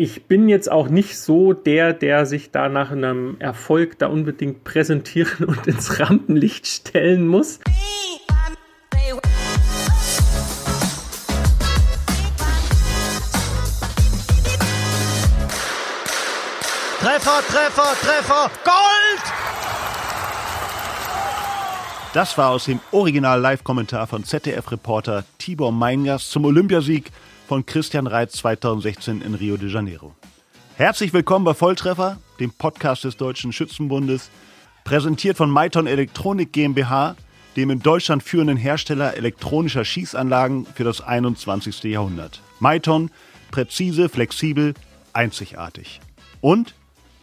ich bin jetzt auch nicht so der, der sich da nach einem Erfolg da unbedingt präsentieren und ins Rampenlicht stellen muss. Treffer, Treffer, Treffer, Gold! Das war aus dem Original-Live-Kommentar von ZDF-Reporter Tibor Meingers zum Olympiasieg von Christian Reitz 2016 in Rio de Janeiro. Herzlich willkommen bei Volltreffer, dem Podcast des Deutschen Schützenbundes, präsentiert von Maiton Elektronik GmbH, dem in Deutschland führenden Hersteller elektronischer Schießanlagen für das 21. Jahrhundert. Maiton, präzise, flexibel, einzigartig. Und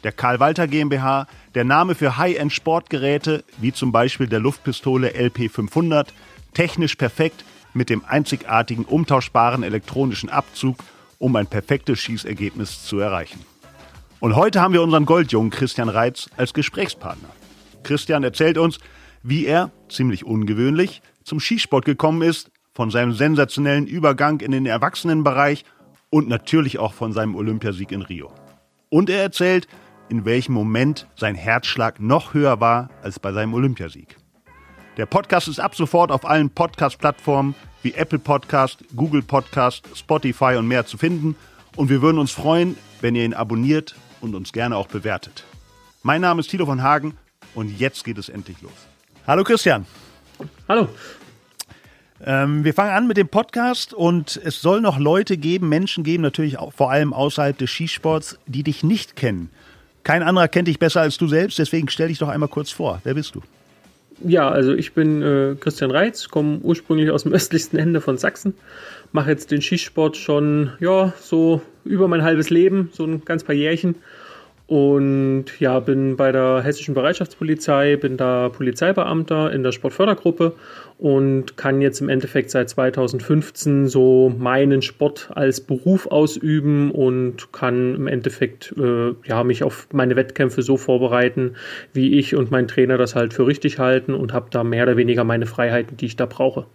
der Karl Walter GmbH, der Name für High-End-Sportgeräte, wie zum Beispiel der Luftpistole LP500, technisch perfekt, mit dem einzigartigen umtauschbaren elektronischen Abzug, um ein perfektes Schießergebnis zu erreichen. Und heute haben wir unseren Goldjungen Christian Reitz als Gesprächspartner. Christian erzählt uns, wie er, ziemlich ungewöhnlich, zum Skisport gekommen ist, von seinem sensationellen Übergang in den Erwachsenenbereich und natürlich auch von seinem Olympiasieg in Rio. Und er erzählt, in welchem Moment sein Herzschlag noch höher war als bei seinem Olympiasieg. Der Podcast ist ab sofort auf allen Podcast-Plattformen wie Apple Podcast, Google Podcast, Spotify und mehr zu finden. Und wir würden uns freuen, wenn ihr ihn abonniert und uns gerne auch bewertet. Mein Name ist Tilo von Hagen und jetzt geht es endlich los. Hallo Christian. Hallo. Ähm, wir fangen an mit dem Podcast und es soll noch Leute geben, Menschen geben, natürlich auch vor allem außerhalb des Skisports, die dich nicht kennen. Kein anderer kennt dich besser als du selbst, deswegen stell dich doch einmal kurz vor. Wer bist du? Ja, also ich bin äh, Christian Reitz, komme ursprünglich aus dem östlichsten Ende von Sachsen, mache jetzt den Skisport schon, ja, so über mein halbes Leben, so ein ganz paar Jährchen und ja, bin bei der Hessischen Bereitschaftspolizei, bin da Polizeibeamter in der Sportfördergruppe und kann jetzt im Endeffekt seit 2015 so meinen Sport als Beruf ausüben und kann im Endeffekt äh, ja, mich auf meine Wettkämpfe so vorbereiten, wie ich und mein Trainer das halt für richtig halten und habe da mehr oder weniger meine Freiheiten, die ich da brauche.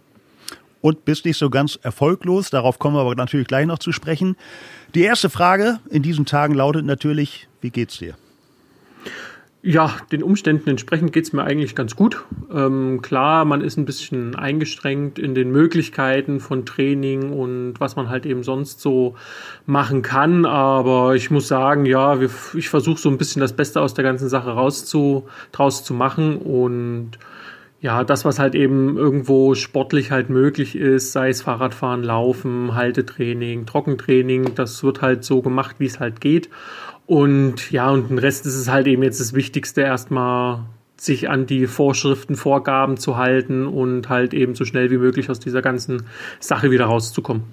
Und bist nicht so ganz erfolglos, darauf kommen wir aber natürlich gleich noch zu sprechen. Die erste Frage in diesen Tagen lautet natürlich, wie geht's dir? Ja, den Umständen entsprechend geht es mir eigentlich ganz gut. Ähm, klar, man ist ein bisschen eingeschränkt in den Möglichkeiten von Training und was man halt eben sonst so machen kann. Aber ich muss sagen, ja, wir, ich versuche so ein bisschen das Beste aus der ganzen Sache rauszu, draus zu machen und ja, das, was halt eben irgendwo sportlich halt möglich ist, sei es Fahrradfahren, Laufen, Haltetraining, Trockentraining, das wird halt so gemacht, wie es halt geht. Und ja, und den Rest ist es halt eben jetzt das Wichtigste, erstmal sich an die Vorschriften, Vorgaben zu halten und halt eben so schnell wie möglich aus dieser ganzen Sache wieder rauszukommen.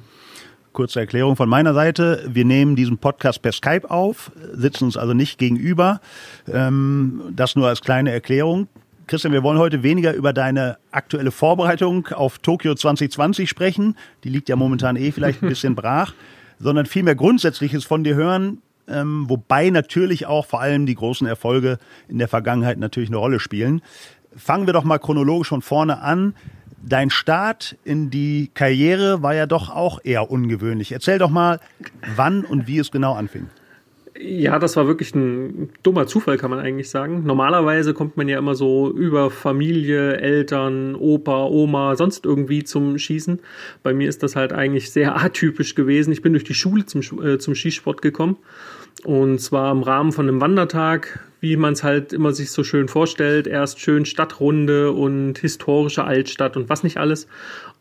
Kurze Erklärung von meiner Seite. Wir nehmen diesen Podcast per Skype auf, sitzen uns also nicht gegenüber. Ähm, das nur als kleine Erklärung. Christian, wir wollen heute weniger über deine aktuelle Vorbereitung auf Tokio 2020 sprechen. Die liegt ja momentan eh vielleicht ein bisschen brach, sondern vielmehr Grundsätzliches von dir hören. Ähm, wobei natürlich auch vor allem die großen Erfolge in der Vergangenheit natürlich eine Rolle spielen. Fangen wir doch mal chronologisch von vorne an. Dein Start in die Karriere war ja doch auch eher ungewöhnlich. Erzähl doch mal, wann und wie es genau anfing. Ja, das war wirklich ein dummer Zufall, kann man eigentlich sagen. Normalerweise kommt man ja immer so über Familie, Eltern, Opa, Oma, sonst irgendwie zum Schießen. Bei mir ist das halt eigentlich sehr atypisch gewesen. Ich bin durch die Schule zum, äh, zum Skisport gekommen. Und zwar im Rahmen von einem Wandertag, wie man es halt immer sich so schön vorstellt. Erst schön Stadtrunde und historische Altstadt und was nicht alles.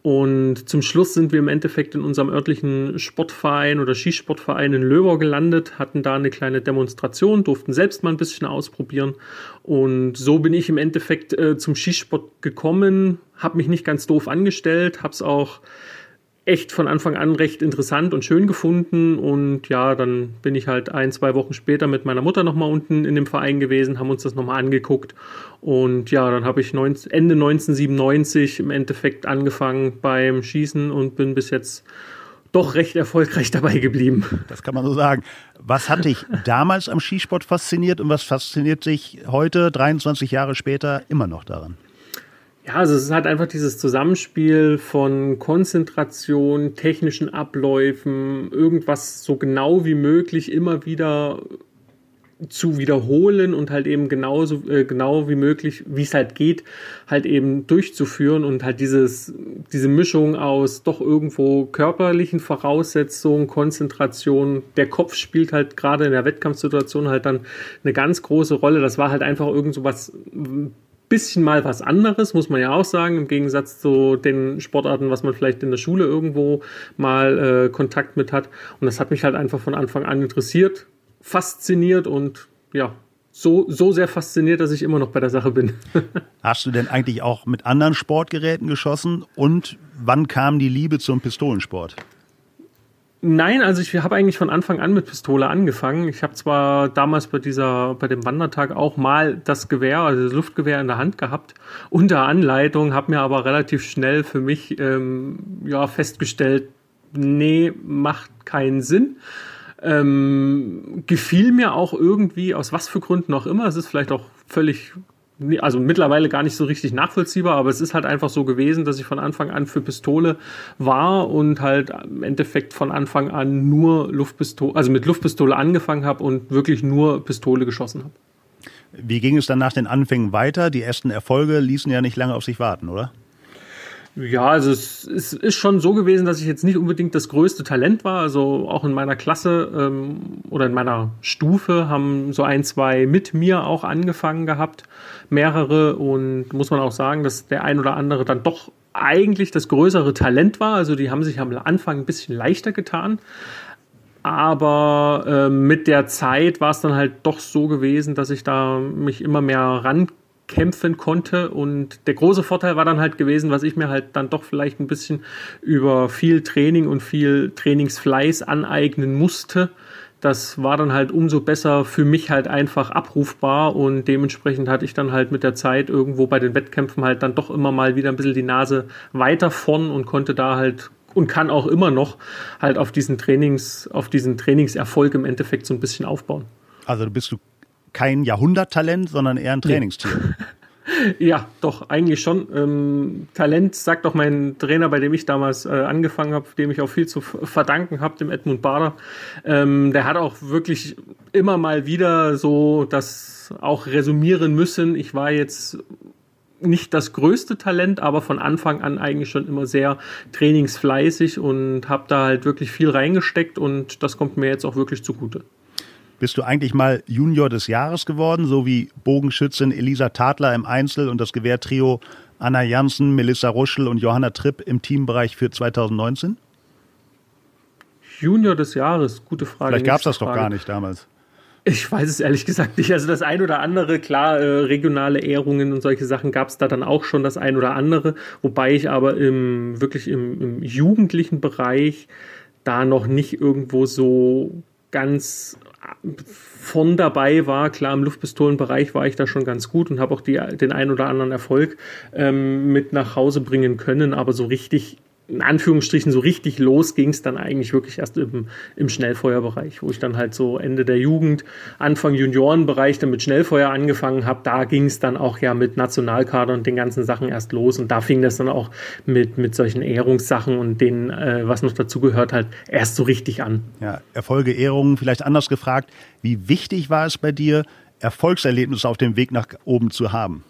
Und zum Schluss sind wir im Endeffekt in unserem örtlichen Sportverein oder Skisportverein in Löwer gelandet, hatten da eine kleine Demonstration, durften selbst mal ein bisschen ausprobieren. Und so bin ich im Endeffekt äh, zum Skisport gekommen, habe mich nicht ganz doof angestellt, habe es auch echt von Anfang an recht interessant und schön gefunden. Und ja, dann bin ich halt ein, zwei Wochen später mit meiner Mutter nochmal unten in dem Verein gewesen, haben uns das nochmal angeguckt. Und ja, dann habe ich Ende 1997 im Endeffekt angefangen beim Schießen und bin bis jetzt doch recht erfolgreich dabei geblieben. Das kann man so sagen. Was hat dich damals am Skisport fasziniert und was fasziniert dich heute, 23 Jahre später, immer noch daran? Ja, also es ist halt einfach dieses Zusammenspiel von Konzentration, technischen Abläufen, irgendwas so genau wie möglich immer wieder zu wiederholen und halt eben genauso äh, genau wie möglich, wie es halt geht, halt eben durchzuführen und halt dieses diese Mischung aus doch irgendwo körperlichen Voraussetzungen, Konzentration, der Kopf spielt halt gerade in der Wettkampfsituation halt dann eine ganz große Rolle. Das war halt einfach irgend so was bisschen mal was anderes, muss man ja auch sagen, im Gegensatz zu den Sportarten, was man vielleicht in der Schule irgendwo mal äh, Kontakt mit hat. Und das hat mich halt einfach von Anfang an interessiert fasziniert und ja, so, so sehr fasziniert, dass ich immer noch bei der Sache bin. Hast du denn eigentlich auch mit anderen Sportgeräten geschossen und wann kam die Liebe zum Pistolensport? Nein, also ich habe eigentlich von Anfang an mit Pistole angefangen. Ich habe zwar damals bei dieser, bei dem Wandertag auch mal das Gewehr, also das Luftgewehr in der Hand gehabt, unter Anleitung, habe mir aber relativ schnell für mich ähm, ja festgestellt, nee, macht keinen Sinn. Ähm, gefiel mir auch irgendwie, aus was für Gründen auch immer. Es ist vielleicht auch völlig, also mittlerweile gar nicht so richtig nachvollziehbar, aber es ist halt einfach so gewesen, dass ich von Anfang an für Pistole war und halt im Endeffekt von Anfang an nur Luftpistole, also mit Luftpistole angefangen habe und wirklich nur Pistole geschossen habe. Wie ging es dann nach den Anfängen weiter? Die ersten Erfolge ließen ja nicht lange auf sich warten, oder? Ja, also es, es, ist schon so gewesen, dass ich jetzt nicht unbedingt das größte Talent war. Also auch in meiner Klasse ähm, oder in meiner Stufe haben so ein, zwei mit mir auch angefangen gehabt, mehrere. Und muss man auch sagen, dass der ein oder andere dann doch eigentlich das größere Talent war. Also die haben sich am Anfang ein bisschen leichter getan. Aber äh, mit der Zeit war es dann halt doch so gewesen, dass ich da mich immer mehr ran kämpfen konnte. Und der große Vorteil war dann halt gewesen, was ich mir halt dann doch vielleicht ein bisschen über viel Training und viel Trainingsfleiß aneignen musste. Das war dann halt umso besser für mich halt einfach abrufbar und dementsprechend hatte ich dann halt mit der Zeit irgendwo bei den Wettkämpfen halt dann doch immer mal wieder ein bisschen die Nase weiter vorn und konnte da halt und kann auch immer noch halt auf diesen Trainings, auf diesen Trainingserfolg im Endeffekt so ein bisschen aufbauen. Also bist du kein Jahrhunderttalent, sondern eher ein Trainingstier. Ja, doch, eigentlich schon. Ähm, Talent sagt auch mein Trainer, bei dem ich damals äh, angefangen habe, dem ich auch viel zu verdanken habe, dem Edmund Bader. Ähm, der hat auch wirklich immer mal wieder so das auch resümieren müssen. Ich war jetzt nicht das größte Talent, aber von Anfang an eigentlich schon immer sehr trainingsfleißig und habe da halt wirklich viel reingesteckt und das kommt mir jetzt auch wirklich zugute bist du eigentlich mal Junior des Jahres geworden, so wie Bogenschützin Elisa Tadler im Einzel und das Gewehrtrio Anna Janssen, Melissa Ruschel und Johanna Tripp im Teambereich für 2019? Junior des Jahres, gute Frage. Vielleicht gab es das Frage. doch gar nicht damals. Ich weiß es ehrlich gesagt nicht. Also das ein oder andere, klar, äh, regionale Ehrungen und solche Sachen gab es da dann auch schon das ein oder andere, wobei ich aber im wirklich im, im jugendlichen Bereich da noch nicht irgendwo so ganz von dabei war. Klar, im Luftpistolenbereich war ich da schon ganz gut und habe auch die, den einen oder anderen Erfolg ähm, mit nach Hause bringen können, aber so richtig in Anführungsstrichen so richtig los ging es dann eigentlich wirklich erst im, im Schnellfeuerbereich, wo ich dann halt so Ende der Jugend, Anfang Juniorenbereich dann mit Schnellfeuer angefangen habe. Da ging es dann auch ja mit Nationalkader und den ganzen Sachen erst los und da fing das dann auch mit, mit solchen Ehrungssachen und denen, äh, was noch dazu gehört, halt erst so richtig an. Ja, Erfolge, Ehrungen, vielleicht anders gefragt, wie wichtig war es bei dir, Erfolgserlebnisse auf dem Weg nach oben zu haben?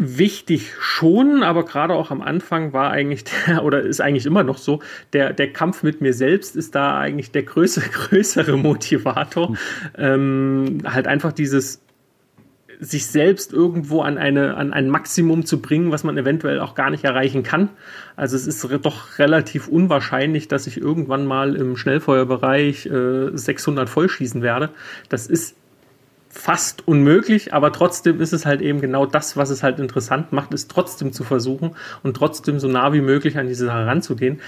Wichtig schon, aber gerade auch am Anfang war eigentlich der, oder ist eigentlich immer noch so, der, der Kampf mit mir selbst ist da eigentlich der größere, größere Motivator. Mhm. Ähm, halt einfach dieses sich selbst irgendwo an, eine, an ein Maximum zu bringen, was man eventuell auch gar nicht erreichen kann. Also es ist doch relativ unwahrscheinlich, dass ich irgendwann mal im Schnellfeuerbereich äh, 600 vollschießen werde. Das ist fast unmöglich, aber trotzdem ist es halt eben genau das, was es halt interessant macht, es trotzdem zu versuchen und trotzdem so nah wie möglich an diese Sache ranzugehen.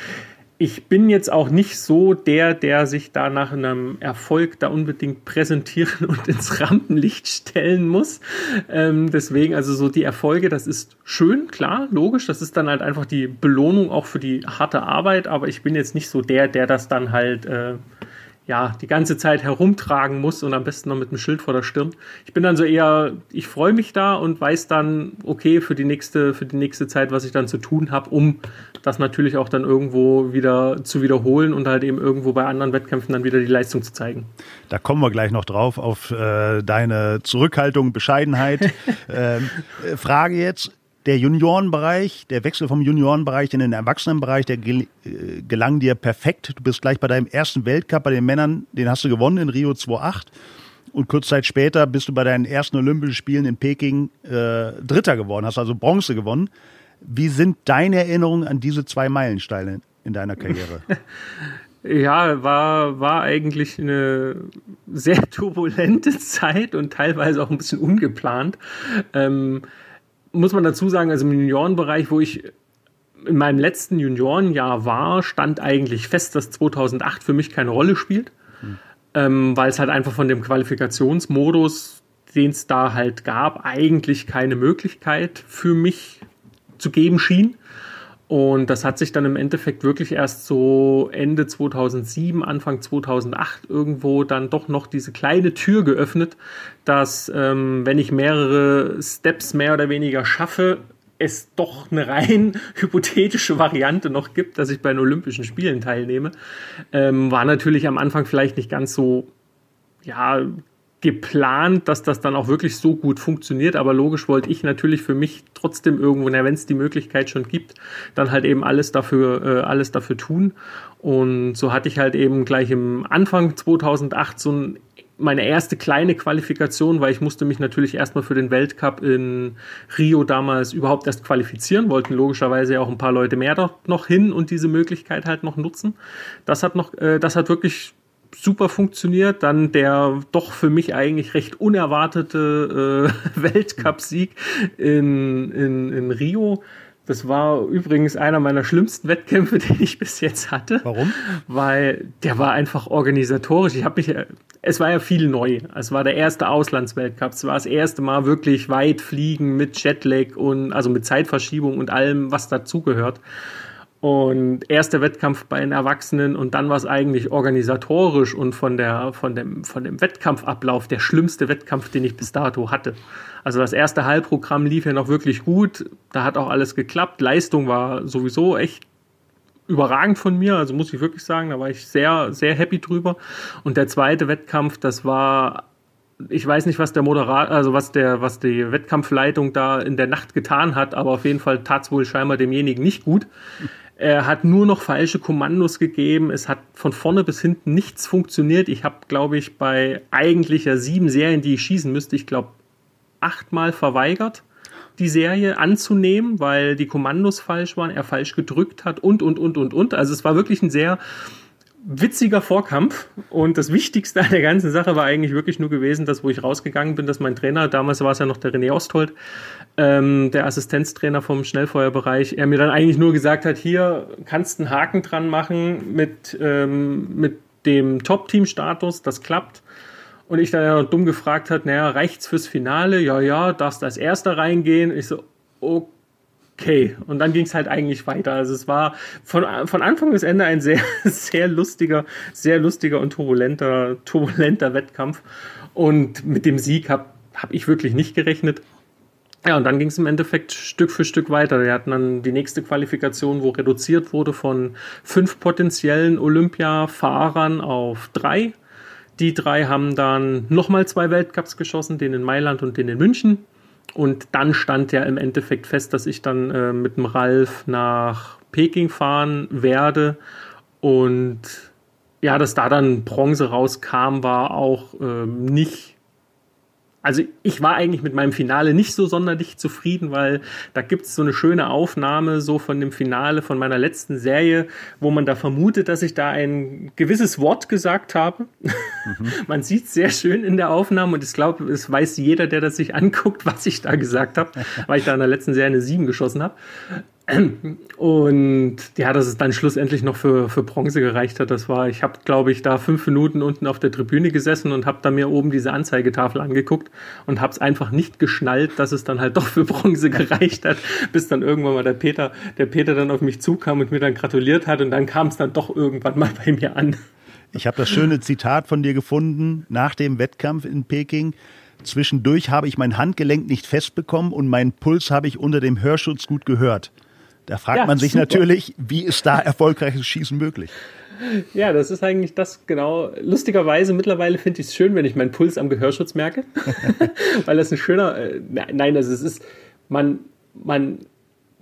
Ich bin jetzt auch nicht so der, der sich da nach einem Erfolg da unbedingt präsentieren und ins Rampenlicht stellen muss. Ähm, deswegen, also so die Erfolge, das ist schön, klar, logisch. Das ist dann halt einfach die Belohnung auch für die harte Arbeit, aber ich bin jetzt nicht so der, der das dann halt äh, ja, die ganze Zeit herumtragen muss und am besten noch mit einem Schild vor der Stirn. Ich bin dann so eher, ich freue mich da und weiß dann, okay, für die nächste, für die nächste Zeit, was ich dann zu tun habe, um das natürlich auch dann irgendwo wieder zu wiederholen und halt eben irgendwo bei anderen Wettkämpfen dann wieder die Leistung zu zeigen. Da kommen wir gleich noch drauf, auf äh, deine Zurückhaltung, Bescheidenheit. ähm, äh, Frage jetzt, der Juniorenbereich, der Wechsel vom Juniorenbereich in den Erwachsenenbereich, der äh, gelang dir perfekt. Du bist gleich bei deinem ersten Weltcup bei den Männern, den hast du gewonnen in Rio 2.8. Und kurz Zeit später bist du bei deinen ersten Olympischen Spielen in Peking äh, Dritter geworden, hast also Bronze gewonnen. Wie sind deine Erinnerungen an diese zwei Meilensteine in deiner Karriere? Ja, war, war eigentlich eine sehr turbulente Zeit und teilweise auch ein bisschen ungeplant. Ähm, muss man dazu sagen, also im Juniorenbereich, wo ich in meinem letzten Juniorenjahr war, stand eigentlich fest, dass 2008 für mich keine Rolle spielt, hm. ähm, weil es halt einfach von dem Qualifikationsmodus, den es da halt gab, eigentlich keine Möglichkeit für mich zu geben schien. Und das hat sich dann im Endeffekt wirklich erst so Ende 2007, Anfang 2008 irgendwo dann doch noch diese kleine Tür geöffnet, dass ähm, wenn ich mehrere Steps mehr oder weniger schaffe, es doch eine rein hypothetische Variante noch gibt, dass ich bei den Olympischen Spielen teilnehme. Ähm, war natürlich am Anfang vielleicht nicht ganz so ja, geplant, dass das dann auch wirklich so gut funktioniert. Aber logisch wollte ich natürlich für mich trotzdem irgendwo, wenn es die Möglichkeit schon gibt, dann halt eben alles dafür, äh, alles dafür tun. Und so hatte ich halt eben gleich im Anfang 2008 so ein, meine erste kleine Qualifikation, weil ich musste mich natürlich erstmal für den Weltcup in Rio damals überhaupt erst qualifizieren, wollten logischerweise auch ein paar Leute mehr dort noch hin und diese Möglichkeit halt noch nutzen. Das hat noch, äh, das hat wirklich super funktioniert. Dann der doch für mich eigentlich recht unerwartete äh, Weltcupsieg in, in, in Rio. Das war übrigens einer meiner schlimmsten Wettkämpfe, den ich bis jetzt hatte. Warum? Weil der war einfach organisatorisch. Ich habe mich, es war ja viel neu. Es war der erste Auslandsweltcup. Es war das erste Mal wirklich weit fliegen mit Jetlag und also mit Zeitverschiebung und allem, was dazugehört. Und erst der Wettkampf bei den Erwachsenen und dann war es eigentlich organisatorisch und von, der, von, dem, von dem Wettkampfablauf der schlimmste Wettkampf, den ich bis dato hatte. Also das erste Halbprogramm lief ja noch wirklich gut, da hat auch alles geklappt. Leistung war sowieso echt überragend von mir, also muss ich wirklich sagen, da war ich sehr, sehr happy drüber. Und der zweite Wettkampf, das war ich weiß nicht, was der Moderat, also was der, was die Wettkampfleitung da in der Nacht getan hat, aber auf jeden Fall tat es wohl scheinbar demjenigen nicht gut. Er hat nur noch falsche Kommandos gegeben. Es hat von vorne bis hinten nichts funktioniert. Ich habe, glaube ich, bei eigentlich ja sieben Serien, die ich schießen müsste, ich glaube, achtmal verweigert, die Serie anzunehmen, weil die Kommandos falsch waren, er falsch gedrückt hat und, und, und, und, und. Also es war wirklich ein sehr witziger Vorkampf und das Wichtigste an der ganzen Sache war eigentlich wirklich nur gewesen, dass wo ich rausgegangen bin, dass mein Trainer, damals war es ja noch der René Osthold, ähm, der Assistenztrainer vom Schnellfeuerbereich, er mir dann eigentlich nur gesagt hat, hier kannst einen Haken dran machen mit, ähm, mit dem Top-Team-Status, das klappt. Und ich dann ja dumm gefragt hat, naja, reicht's fürs Finale? Ja, ja, darfst als Erster reingehen. Ich so, okay okay. Und dann ging es halt eigentlich weiter. Also es war von, von Anfang bis Ende ein sehr, sehr lustiger, sehr lustiger und turbulenter, turbulenter Wettkampf. Und mit dem Sieg habe hab ich wirklich nicht gerechnet. Ja, und dann ging es im Endeffekt Stück für Stück weiter. Wir hatten dann die nächste Qualifikation, wo reduziert wurde von fünf potenziellen Olympia-Fahrern auf drei. Die drei haben dann nochmal zwei Weltcups geschossen, den in Mailand und den in München. Und dann stand ja im Endeffekt fest, dass ich dann äh, mit dem Ralf nach Peking fahren werde. Und ja, dass da dann Bronze rauskam, war auch ähm, nicht also ich war eigentlich mit meinem Finale nicht so sonderlich zufrieden, weil da gibt es so eine schöne Aufnahme so von dem Finale von meiner letzten Serie, wo man da vermutet, dass ich da ein gewisses Wort gesagt habe. Mhm. man sieht sehr schön in der Aufnahme und ich glaube, es weiß jeder, der das sich anguckt, was ich da gesagt habe, weil ich da in der letzten Serie eine 7 geschossen habe. Und ja, dass es dann schlussendlich noch für, für Bronze gereicht hat, das war, ich habe, glaube ich, da fünf Minuten unten auf der Tribüne gesessen und habe da mir oben diese Anzeigetafel angeguckt und habe es einfach nicht geschnallt, dass es dann halt doch für Bronze gereicht hat, bis dann irgendwann mal der Peter, der Peter dann auf mich zukam und mir dann gratuliert hat und dann kam es dann doch irgendwann mal bei mir an. Ich habe das schöne Zitat von dir gefunden nach dem Wettkampf in Peking. Zwischendurch habe ich mein Handgelenk nicht festbekommen und meinen Puls habe ich unter dem Hörschutz gut gehört. Da fragt ja, man sich super. natürlich, wie ist da erfolgreiches Schießen möglich? Ja, das ist eigentlich das genau. Lustigerweise mittlerweile finde ich es schön, wenn ich meinen Puls am Gehörschutz merke, weil das ein schöner. Äh, nein, also es ist man man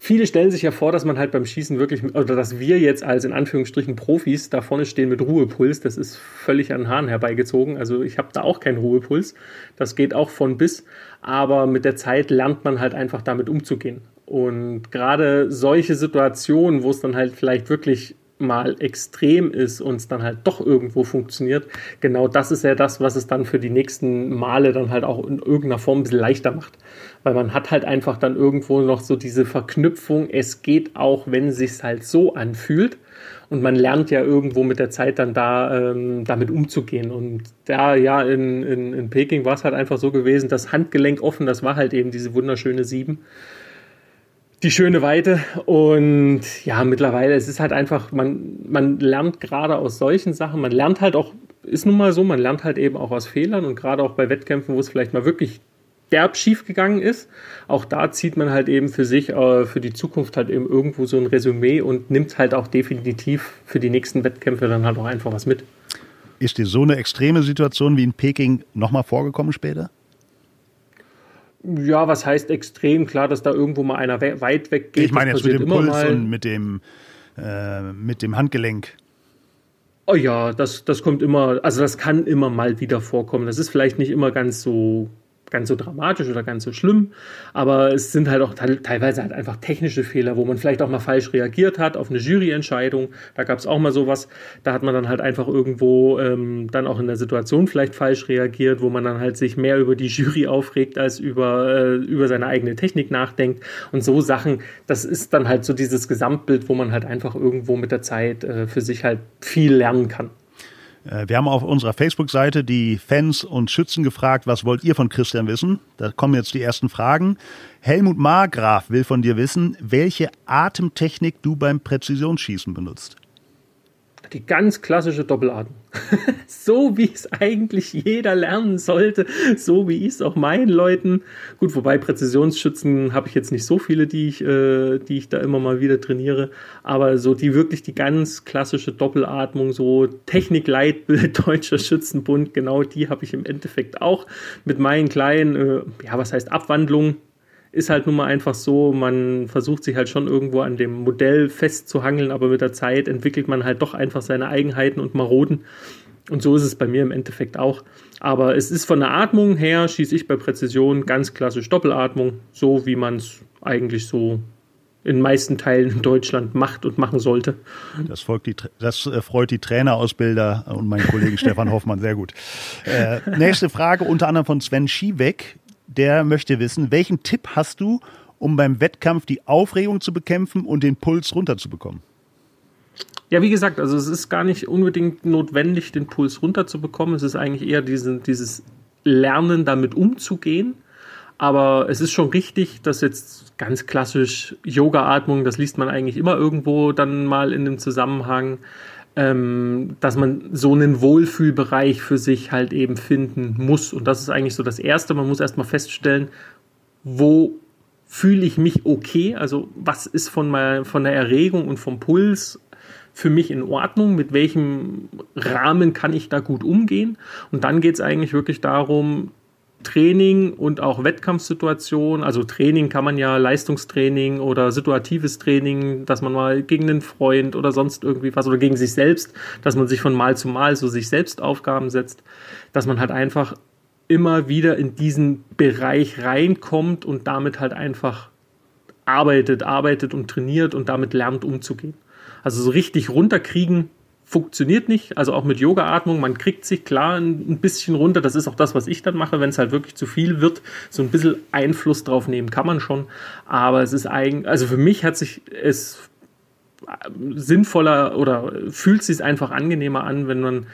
viele stellen sich ja vor, dass man halt beim Schießen wirklich, oder dass wir jetzt als in Anführungsstrichen Profis da vorne stehen mit Ruhepuls. Das ist völlig an den Haaren herbeigezogen. Also ich habe da auch keinen Ruhepuls. Das geht auch von bis. Aber mit der Zeit lernt man halt einfach damit umzugehen. Und gerade solche Situationen, wo es dann halt vielleicht wirklich mal extrem ist und es dann halt doch irgendwo funktioniert, genau das ist ja das, was es dann für die nächsten Male dann halt auch in irgendeiner Form ein bisschen leichter macht. Weil man hat halt einfach dann irgendwo noch so diese Verknüpfung, es geht auch, wenn es sich halt so anfühlt. Und man lernt ja irgendwo mit der Zeit dann da ähm, damit umzugehen. Und da ja in, in, in Peking war es halt einfach so gewesen, das Handgelenk offen, das war halt eben diese wunderschöne Sieben die schöne Weite. Und ja, mittlerweile, es ist halt einfach, man, man lernt gerade aus solchen Sachen, man lernt halt auch, ist nun mal so, man lernt halt eben auch aus Fehlern und gerade auch bei Wettkämpfen, wo es vielleicht mal wirklich derb schief gegangen ist, auch da zieht man halt eben für sich, äh, für die Zukunft halt eben irgendwo so ein Resümee und nimmt halt auch definitiv für die nächsten Wettkämpfe dann halt auch einfach was mit. Ist dir so eine extreme Situation wie in Peking nochmal vorgekommen später? Ja, was heißt extrem? Klar, dass da irgendwo mal einer we weit weg geht. Ich meine jetzt mit dem Puls mal. und mit dem, äh, mit dem Handgelenk. Oh ja, das, das kommt immer, also das kann immer mal wieder vorkommen. Das ist vielleicht nicht immer ganz so ganz so dramatisch oder ganz so schlimm, aber es sind halt auch teilweise halt einfach technische Fehler, wo man vielleicht auch mal falsch reagiert hat auf eine Juryentscheidung. Da gab es auch mal sowas, da hat man dann halt einfach irgendwo ähm, dann auch in der Situation vielleicht falsch reagiert, wo man dann halt sich mehr über die Jury aufregt, als über, äh, über seine eigene Technik nachdenkt. Und so Sachen, das ist dann halt so dieses Gesamtbild, wo man halt einfach irgendwo mit der Zeit äh, für sich halt viel lernen kann. Äh, wir haben auf unserer Facebook-Seite die Fans und Schützen gefragt, was wollt ihr von Christian wissen? Da kommen jetzt die ersten Fragen. Helmut Margraf will von dir wissen, welche Atemtechnik du beim Präzisionsschießen benutzt die ganz klassische Doppelatmung. so wie es eigentlich jeder lernen sollte, so wie ich es auch meinen Leuten. Gut, wobei Präzisionsschützen habe ich jetzt nicht so viele, die ich, äh, die ich da immer mal wieder trainiere, aber so die wirklich die ganz klassische Doppelatmung, so Technikleitbild Deutscher Schützenbund, genau die habe ich im Endeffekt auch mit meinen kleinen, äh, ja, was heißt Abwandlungen ist halt nun mal einfach so, man versucht sich halt schon irgendwo an dem Modell festzuhangeln, aber mit der Zeit entwickelt man halt doch einfach seine Eigenheiten und Maroden. Und so ist es bei mir im Endeffekt auch. Aber es ist von der Atmung her, schieße ich bei Präzision ganz klassisch Doppelatmung, so wie man es eigentlich so in meisten Teilen in Deutschland macht und machen sollte. Das, die, das äh, freut die Trainerausbilder und meinen Kollegen Stefan Hoffmann sehr gut. Äh, nächste Frage unter anderem von Sven Schiebeck der möchte wissen, welchen Tipp hast du, um beim Wettkampf die Aufregung zu bekämpfen und den Puls runterzubekommen? Ja, wie gesagt, also es ist gar nicht unbedingt notwendig, den Puls runterzubekommen. Es ist eigentlich eher diese, dieses Lernen, damit umzugehen. Aber es ist schon richtig, dass jetzt ganz klassisch Yoga-Atmung, das liest man eigentlich immer irgendwo dann mal in dem Zusammenhang, ähm, dass man so einen Wohlfühlbereich für sich halt eben finden muss. Und das ist eigentlich so das Erste. Man muss erstmal feststellen, wo fühle ich mich okay? Also was ist von, mein, von der Erregung und vom Puls für mich in Ordnung? Mit welchem Rahmen kann ich da gut umgehen? Und dann geht es eigentlich wirklich darum, Training und auch Wettkampfsituationen, also Training kann man ja Leistungstraining oder situatives Training, dass man mal gegen einen Freund oder sonst irgendwie was oder gegen sich selbst, dass man sich von Mal zu Mal so sich selbst Aufgaben setzt, dass man halt einfach immer wieder in diesen Bereich reinkommt und damit halt einfach arbeitet, arbeitet und trainiert und damit lernt umzugehen. Also so richtig runterkriegen funktioniert nicht. Also auch mit Yoga-Atmung, man kriegt sich klar ein, bisschen runter. Das ist auch das, was ich dann mache, wenn es halt wirklich zu viel wird. So ein bisschen Einfluss drauf nehmen kann man schon. Aber es ist eigentlich, also für mich hat sich es sinnvoller oder fühlt sich einfach angenehmer an, wenn man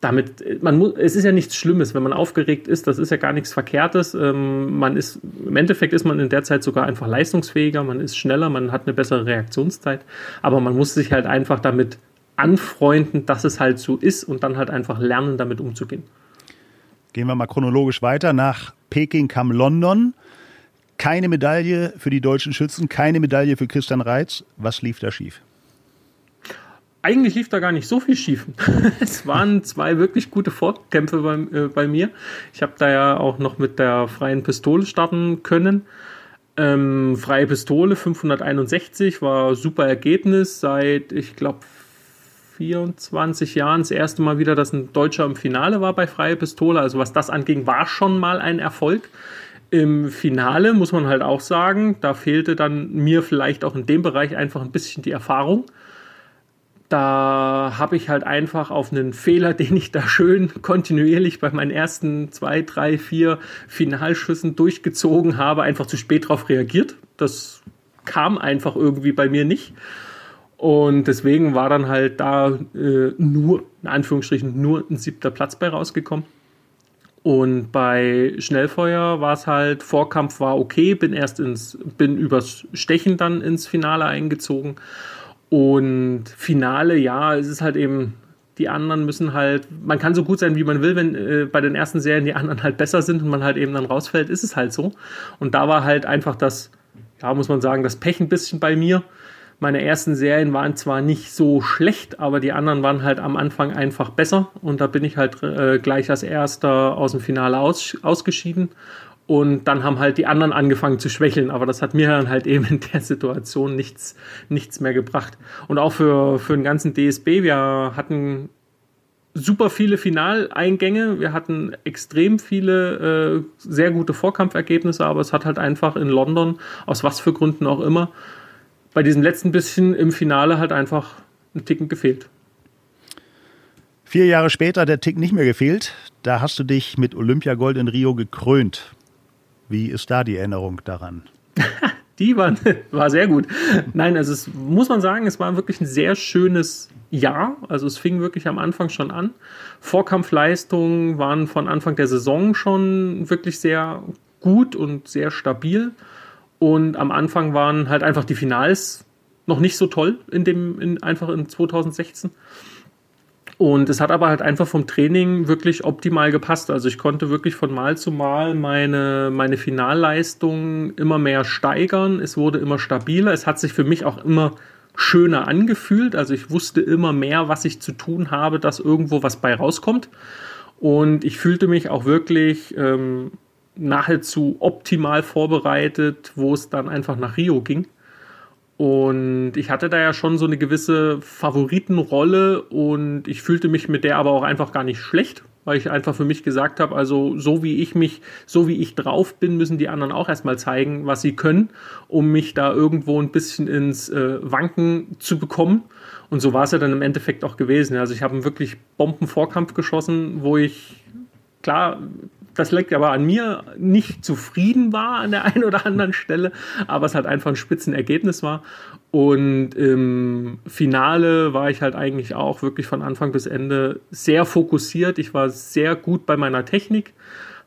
damit, man muss, es ist ja nichts Schlimmes, wenn man aufgeregt ist, das ist ja gar nichts Verkehrtes. Ähm, man ist, im Endeffekt ist man in der Zeit sogar einfach leistungsfähiger, man ist schneller, man hat eine bessere Reaktionszeit, aber man muss sich halt einfach damit anfreunden, dass es halt so ist und dann halt einfach lernen, damit umzugehen. Gehen wir mal chronologisch weiter. Nach Peking kam London. Keine Medaille für die deutschen Schützen, keine Medaille für Christian Reitz. Was lief da schief? Eigentlich lief da gar nicht so viel schief. es waren zwei wirklich gute Vorkämpfe bei, äh, bei mir. Ich habe da ja auch noch mit der freien Pistole starten können. Ähm, freie Pistole 561 war super Ergebnis seit, ich glaube, 24 Jahren das erste Mal wieder, dass ein Deutscher im Finale war bei freie Pistole. Also was das anging, war schon mal ein Erfolg. Im Finale muss man halt auch sagen, da fehlte dann mir vielleicht auch in dem Bereich einfach ein bisschen die Erfahrung. Da habe ich halt einfach auf einen Fehler, den ich da schön kontinuierlich bei meinen ersten zwei, drei, vier Finalschüssen durchgezogen habe, einfach zu spät darauf reagiert. Das kam einfach irgendwie bei mir nicht. Und deswegen war dann halt da äh, nur, in Anführungsstrichen, nur ein siebter Platz bei rausgekommen. Und bei Schnellfeuer war es halt, Vorkampf war okay, bin erst ins, bin übers Stechen dann ins Finale eingezogen. Und Finale, ja, es ist halt eben, die anderen müssen halt, man kann so gut sein, wie man will, wenn äh, bei den ersten Serien die anderen halt besser sind und man halt eben dann rausfällt, ist es halt so. Und da war halt einfach das, ja, muss man sagen, das Pech ein bisschen bei mir. Meine ersten Serien waren zwar nicht so schlecht, aber die anderen waren halt am Anfang einfach besser. Und da bin ich halt äh, gleich als erster aus dem Finale aus, ausgeschieden. Und dann haben halt die anderen angefangen zu schwächeln, aber das hat mir dann halt eben in der Situation nichts, nichts mehr gebracht. Und auch für, für den ganzen DSB, wir hatten super viele Finaleingänge, wir hatten extrem viele äh, sehr gute Vorkampfergebnisse, aber es hat halt einfach in London, aus was für Gründen auch immer, bei diesem letzten bisschen im Finale halt einfach ein Ticken gefehlt. Vier Jahre später der Tick nicht mehr gefehlt. Da hast du dich mit Olympiagold in Rio gekrönt. Wie ist da die Erinnerung daran? die war, war sehr gut. Nein, also es muss man sagen, es war wirklich ein sehr schönes Jahr. Also es fing wirklich am Anfang schon an. Vorkampfleistungen waren von Anfang der Saison schon wirklich sehr gut und sehr stabil. Und am Anfang waren halt einfach die Finals noch nicht so toll in dem, in, einfach in 2016. Und es hat aber halt einfach vom Training wirklich optimal gepasst. Also ich konnte wirklich von Mal zu Mal meine, meine Finalleistung immer mehr steigern. Es wurde immer stabiler. Es hat sich für mich auch immer schöner angefühlt. Also ich wusste immer mehr, was ich zu tun habe, dass irgendwo was bei rauskommt. Und ich fühlte mich auch wirklich ähm, nahezu optimal vorbereitet, wo es dann einfach nach Rio ging. Und ich hatte da ja schon so eine gewisse Favoritenrolle und ich fühlte mich mit der aber auch einfach gar nicht schlecht, weil ich einfach für mich gesagt habe, also so wie ich mich, so wie ich drauf bin, müssen die anderen auch erstmal zeigen, was sie können, um mich da irgendwo ein bisschen ins äh, Wanken zu bekommen. Und so war es ja dann im Endeffekt auch gewesen. Also ich habe einen wirklich Bombenvorkampf geschossen, wo ich klar das liegt aber an mir, nicht zufrieden war an der einen oder anderen Stelle, aber es halt einfach ein Spitzenergebnis war. Und im Finale war ich halt eigentlich auch wirklich von Anfang bis Ende sehr fokussiert. Ich war sehr gut bei meiner Technik,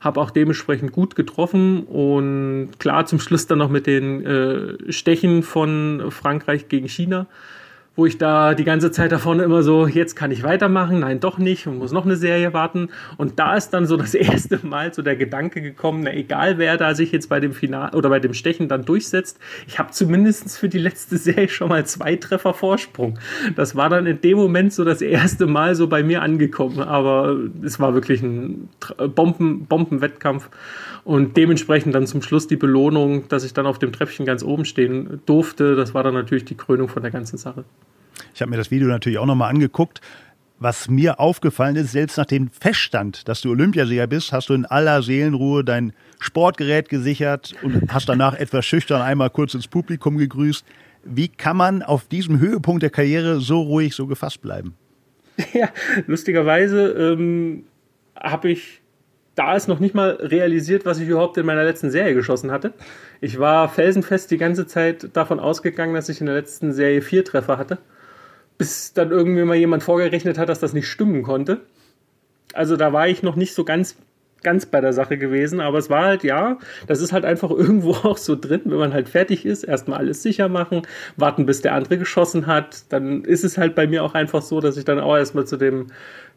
habe auch dementsprechend gut getroffen und klar zum Schluss dann noch mit den äh, Stechen von Frankreich gegen China wo ich da die ganze Zeit davon immer so, jetzt kann ich weitermachen, nein, doch nicht und muss noch eine Serie warten. Und da ist dann so das erste Mal so der Gedanke gekommen, na, egal wer da sich jetzt bei dem Final oder bei dem Stechen dann durchsetzt, ich habe zumindest für die letzte Serie schon mal zwei Treffer Vorsprung. Das war dann in dem Moment so das erste Mal so bei mir angekommen, aber es war wirklich ein Bomben, Bombenwettkampf und dementsprechend dann zum Schluss die Belohnung, dass ich dann auf dem Treppchen ganz oben stehen durfte. Das war dann natürlich die Krönung von der ganzen Sache. Ich habe mir das Video natürlich auch nochmal angeguckt. Was mir aufgefallen ist, selbst nach dem Feststand, dass du Olympiasieger bist, hast du in aller Seelenruhe dein Sportgerät gesichert und hast danach etwas schüchtern einmal kurz ins Publikum gegrüßt. Wie kann man auf diesem Höhepunkt der Karriere so ruhig, so gefasst bleiben? Ja, lustigerweise ähm, habe ich da ist noch nicht mal realisiert, was ich überhaupt in meiner letzten Serie geschossen hatte. Ich war felsenfest die ganze Zeit davon ausgegangen, dass ich in der letzten Serie vier Treffer hatte bis dann irgendwie mal jemand vorgerechnet hat, dass das nicht stimmen konnte. Also da war ich noch nicht so ganz ganz bei der Sache gewesen, aber es war halt, ja, das ist halt einfach irgendwo auch so drin, wenn man halt fertig ist, erstmal alles sicher machen, warten, bis der andere geschossen hat, dann ist es halt bei mir auch einfach so, dass ich dann auch erstmal zu dem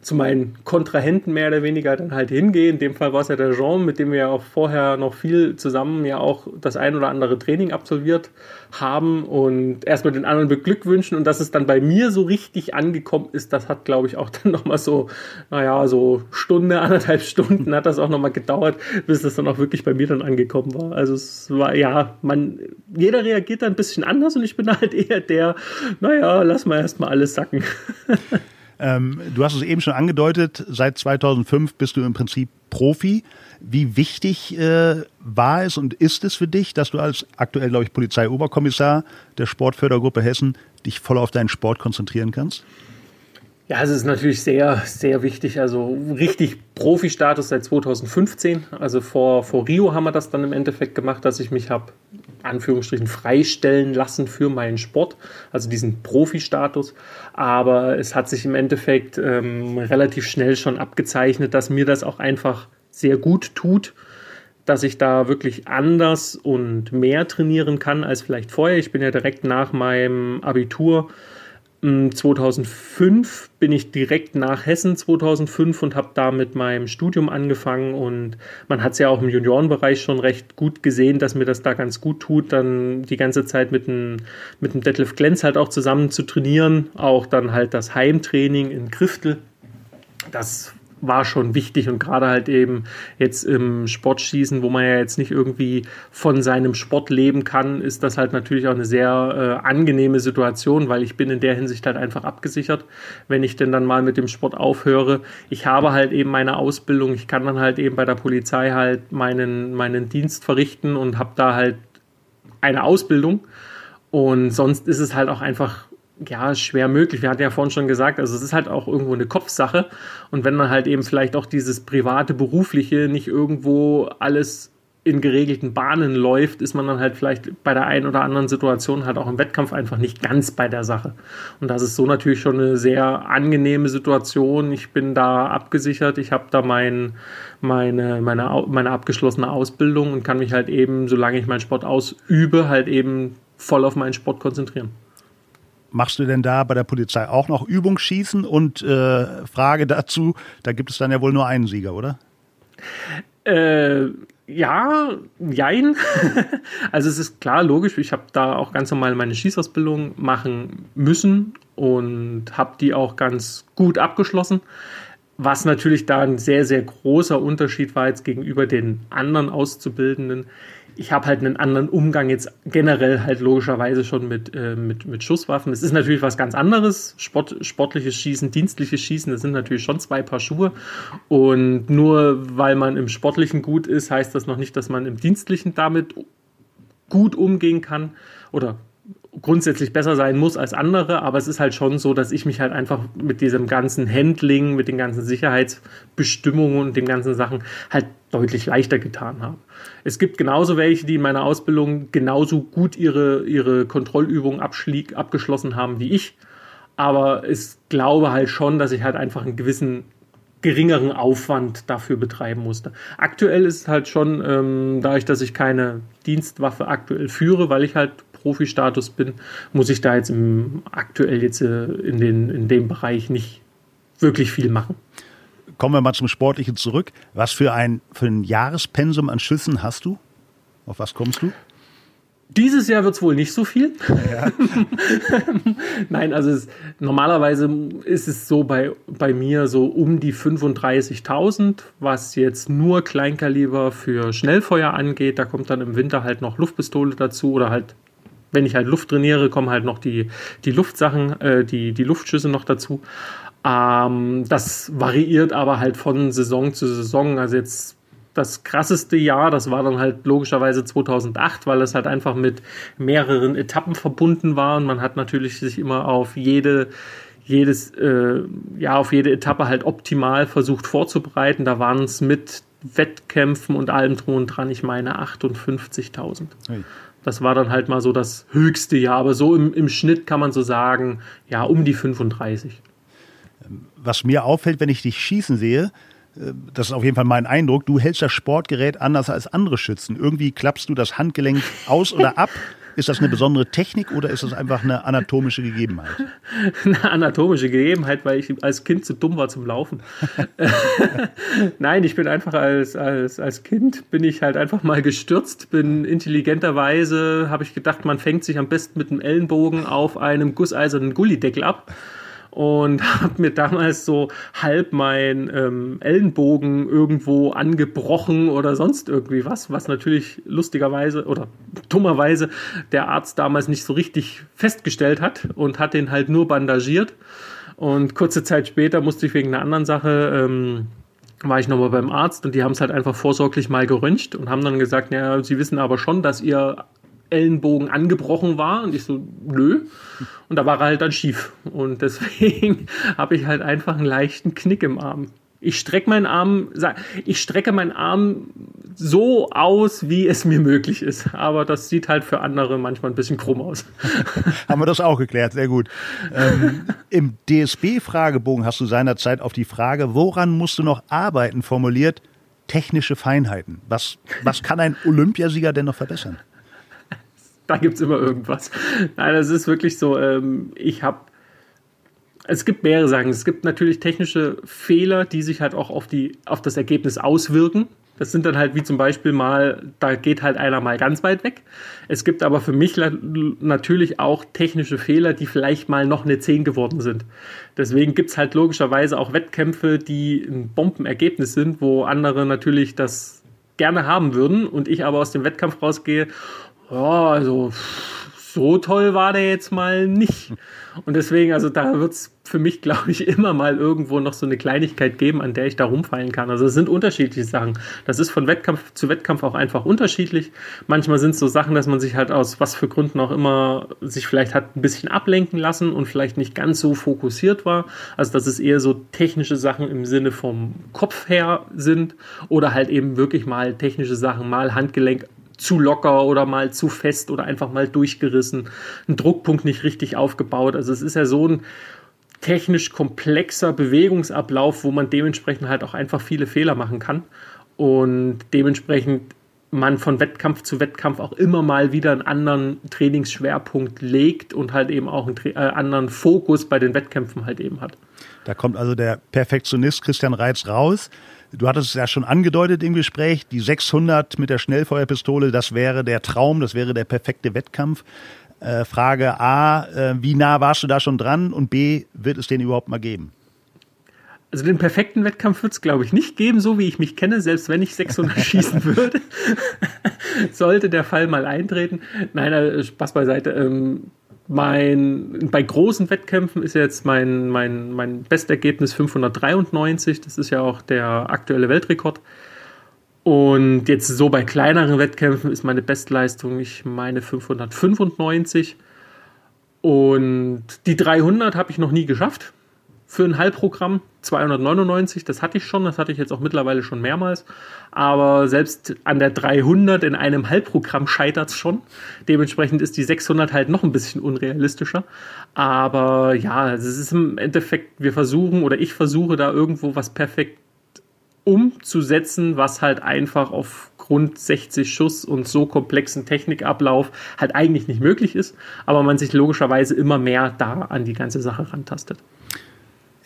zu meinen Kontrahenten mehr oder weniger dann halt hingehen. In dem Fall war es ja der Jean, mit dem wir ja auch vorher noch viel zusammen ja auch das ein oder andere Training absolviert haben und erstmal den anderen beglückwünschen und dass es dann bei mir so richtig angekommen ist, das hat glaube ich auch dann nochmal so, naja, so Stunde, anderthalb Stunden hat das auch nochmal gedauert, bis das dann auch wirklich bei mir dann angekommen war. Also es war, ja, man, jeder reagiert da ein bisschen anders und ich bin halt eher der, naja, lass mal erstmal alles sacken. Ähm, du hast es eben schon angedeutet, seit 2005 bist du im Prinzip Profi. Wie wichtig äh, war es und ist es für dich, dass du als aktuell, glaube ich, Polizeioberkommissar der Sportfördergruppe Hessen dich voll auf deinen Sport konzentrieren kannst? Ja, es ist natürlich sehr, sehr wichtig. Also richtig Profi-Status seit 2015. Also vor, vor Rio haben wir das dann im Endeffekt gemacht, dass ich mich habe, Anführungsstrichen, freistellen lassen für meinen Sport. Also diesen Profi-Status. Aber es hat sich im Endeffekt ähm, relativ schnell schon abgezeichnet, dass mir das auch einfach sehr gut tut dass ich da wirklich anders und mehr trainieren kann als vielleicht vorher. Ich bin ja direkt nach meinem Abitur 2005 bin ich direkt nach Hessen 2005 und habe da mit meinem Studium angefangen und man hat es ja auch im Juniorenbereich schon recht gut gesehen, dass mir das da ganz gut tut, dann die ganze Zeit mit dem, mit dem Detlef Glenz halt auch zusammen zu trainieren, auch dann halt das Heimtraining in Kriftel. Das war schon wichtig und gerade halt eben jetzt im Sportschießen, wo man ja jetzt nicht irgendwie von seinem Sport leben kann, ist das halt natürlich auch eine sehr äh, angenehme Situation, weil ich bin in der Hinsicht halt einfach abgesichert, wenn ich denn dann mal mit dem Sport aufhöre. Ich habe halt eben meine Ausbildung, ich kann dann halt eben bei der Polizei halt meinen, meinen Dienst verrichten und habe da halt eine Ausbildung. Und sonst ist es halt auch einfach ja, schwer möglich. Wir hatten ja vorhin schon gesagt, also es ist halt auch irgendwo eine Kopfsache. Und wenn man halt eben vielleicht auch dieses private, berufliche nicht irgendwo alles in geregelten Bahnen läuft, ist man dann halt vielleicht bei der einen oder anderen Situation halt auch im Wettkampf einfach nicht ganz bei der Sache. Und das ist so natürlich schon eine sehr angenehme Situation. Ich bin da abgesichert, ich habe da mein, meine, meine, meine abgeschlossene Ausbildung und kann mich halt eben, solange ich meinen Sport ausübe, halt eben voll auf meinen Sport konzentrieren. Machst du denn da bei der Polizei auch noch Übungsschießen? Und äh, Frage dazu, da gibt es dann ja wohl nur einen Sieger, oder? Äh, ja, jein. also es ist klar, logisch, ich habe da auch ganz normal meine Schießausbildung machen müssen und habe die auch ganz gut abgeschlossen. Was natürlich da ein sehr, sehr großer Unterschied war jetzt gegenüber den anderen Auszubildenden, ich habe halt einen anderen Umgang jetzt generell halt logischerweise schon mit, äh, mit, mit Schusswaffen. Es ist natürlich was ganz anderes. Sport, sportliches Schießen, dienstliches Schießen, das sind natürlich schon zwei Paar Schuhe. Und nur weil man im Sportlichen gut ist, heißt das noch nicht, dass man im Dienstlichen damit gut umgehen kann oder grundsätzlich besser sein muss als andere, aber es ist halt schon so, dass ich mich halt einfach mit diesem ganzen Handling, mit den ganzen Sicherheitsbestimmungen und den ganzen Sachen halt deutlich leichter getan habe. Es gibt genauso welche, die in meiner Ausbildung genauso gut ihre, ihre Kontrollübungen abgeschlossen haben wie ich, aber ich glaube halt schon, dass ich halt einfach einen gewissen geringeren Aufwand dafür betreiben musste. Aktuell ist es halt schon, ähm, dadurch, dass ich keine Dienstwaffe aktuell führe, weil ich halt Profi-Status bin, muss ich da jetzt im, aktuell jetzt äh, in, den, in dem Bereich nicht wirklich viel machen. Kommen wir mal zum Sportlichen zurück. Was für ein, für ein Jahrespensum an Schüssen hast du? Auf was kommst du? Dieses Jahr wird es wohl nicht so viel. Ja. Nein, also es, normalerweise ist es so bei, bei mir so um die 35.000, was jetzt nur Kleinkaliber für Schnellfeuer angeht. Da kommt dann im Winter halt noch Luftpistole dazu oder halt wenn ich halt Luft trainiere, kommen halt noch die, die Luftsachen, äh, die, die Luftschüsse noch dazu. Ähm, das variiert aber halt von Saison zu Saison. Also jetzt das krasseste Jahr, das war dann halt logischerweise 2008, weil es halt einfach mit mehreren Etappen verbunden war und man hat natürlich sich immer auf jede jedes äh, ja auf jede Etappe halt optimal versucht vorzubereiten. Da waren es mit Wettkämpfen und allem drum und dran, ich meine 58.000. Das war dann halt mal so das höchste Jahr, aber so im, im Schnitt kann man so sagen, ja, um die 35. Was mir auffällt, wenn ich dich schießen sehe, äh, das ist auf jeden Fall mein Eindruck, du hältst das Sportgerät anders als andere Schützen. Irgendwie klappst du das Handgelenk aus oder ab. Ist das eine besondere Technik oder ist das einfach eine anatomische Gegebenheit? Eine anatomische Gegebenheit, weil ich als Kind zu dumm war zum Laufen. Nein, ich bin einfach als, als, als Kind bin ich halt einfach mal gestürzt, bin intelligenterweise, habe ich gedacht, man fängt sich am besten mit dem Ellenbogen auf einem gusseisernen Gullideckel ab und habe mir damals so halb mein ähm, Ellenbogen irgendwo angebrochen oder sonst irgendwie was, was natürlich lustigerweise oder dummerweise der Arzt damals nicht so richtig festgestellt hat und hat den halt nur bandagiert. Und kurze Zeit später musste ich wegen einer anderen Sache ähm, war ich nochmal beim Arzt und die haben es halt einfach vorsorglich mal geröntgt und haben dann gesagt, ja, sie wissen aber schon, dass ihr Ellenbogen angebrochen war. Und ich so, nö. Und da war er halt dann schief. Und deswegen habe ich halt einfach einen leichten Knick im Arm. Ich strecke meinen Arm, ich strecke meinen Arm so aus, wie es mir möglich ist. Aber das sieht halt für andere manchmal ein bisschen krumm aus. Haben wir das auch geklärt, sehr gut. Ähm, Im DSB-Fragebogen hast du seinerzeit auf die Frage, woran musst du noch arbeiten, formuliert, technische Feinheiten. Was, was kann ein Olympiasieger denn noch verbessern? da gibt es immer irgendwas. Nein, das ist wirklich so, ähm, ich habe es gibt mehrere Sachen. Es gibt natürlich technische Fehler, die sich halt auch auf, die, auf das Ergebnis auswirken. Das sind dann halt wie zum Beispiel mal, da geht halt einer mal ganz weit weg. Es gibt aber für mich natürlich auch technische Fehler, die vielleicht mal noch eine 10 geworden sind. Deswegen gibt es halt logischerweise auch Wettkämpfe, die ein Bombenergebnis sind, wo andere natürlich das gerne haben würden und ich aber aus dem Wettkampf rausgehe ja, also so toll war der jetzt mal nicht. Und deswegen, also da wird es für mich, glaube ich, immer mal irgendwo noch so eine Kleinigkeit geben, an der ich da rumfallen kann. Also es sind unterschiedliche Sachen. Das ist von Wettkampf zu Wettkampf auch einfach unterschiedlich. Manchmal sind es so Sachen, dass man sich halt aus was für Gründen auch immer sich vielleicht hat ein bisschen ablenken lassen und vielleicht nicht ganz so fokussiert war. Also dass es eher so technische Sachen im Sinne vom Kopf her sind oder halt eben wirklich mal technische Sachen, mal Handgelenk zu locker oder mal zu fest oder einfach mal durchgerissen, ein Druckpunkt nicht richtig aufgebaut. Also es ist ja so ein technisch komplexer Bewegungsablauf, wo man dementsprechend halt auch einfach viele Fehler machen kann und dementsprechend man von Wettkampf zu Wettkampf auch immer mal wieder einen anderen Trainingsschwerpunkt legt und halt eben auch einen äh, anderen Fokus bei den Wettkämpfen halt eben hat. Da kommt also der Perfektionist Christian Reitz raus. Du hattest es ja schon angedeutet im Gespräch, die 600 mit der Schnellfeuerpistole, das wäre der Traum, das wäre der perfekte Wettkampf. Äh, Frage A, äh, wie nah warst du da schon dran? Und B, wird es den überhaupt mal geben? Also den perfekten Wettkampf wird es, glaube ich, nicht geben, so wie ich mich kenne, selbst wenn ich 600 schießen würde. Sollte der Fall mal eintreten. Nein, äh, Spaß beiseite. Ähm, mein, bei großen Wettkämpfen ist jetzt mein, mein, mein Bestergebnis 593. Das ist ja auch der aktuelle Weltrekord. Und jetzt so bei kleineren Wettkämpfen ist meine Bestleistung, ich meine 595. Und die 300 habe ich noch nie geschafft für ein Halbprogramm 299, das hatte ich schon, das hatte ich jetzt auch mittlerweile schon mehrmals. Aber selbst an der 300 in einem Halbprogramm scheitert es schon. Dementsprechend ist die 600 halt noch ein bisschen unrealistischer. Aber ja, es ist im Endeffekt, wir versuchen oder ich versuche da irgendwo was perfekt umzusetzen, was halt einfach aufgrund 60 Schuss und so komplexen Technikablauf halt eigentlich nicht möglich ist, aber man sich logischerweise immer mehr da an die ganze Sache rantastet.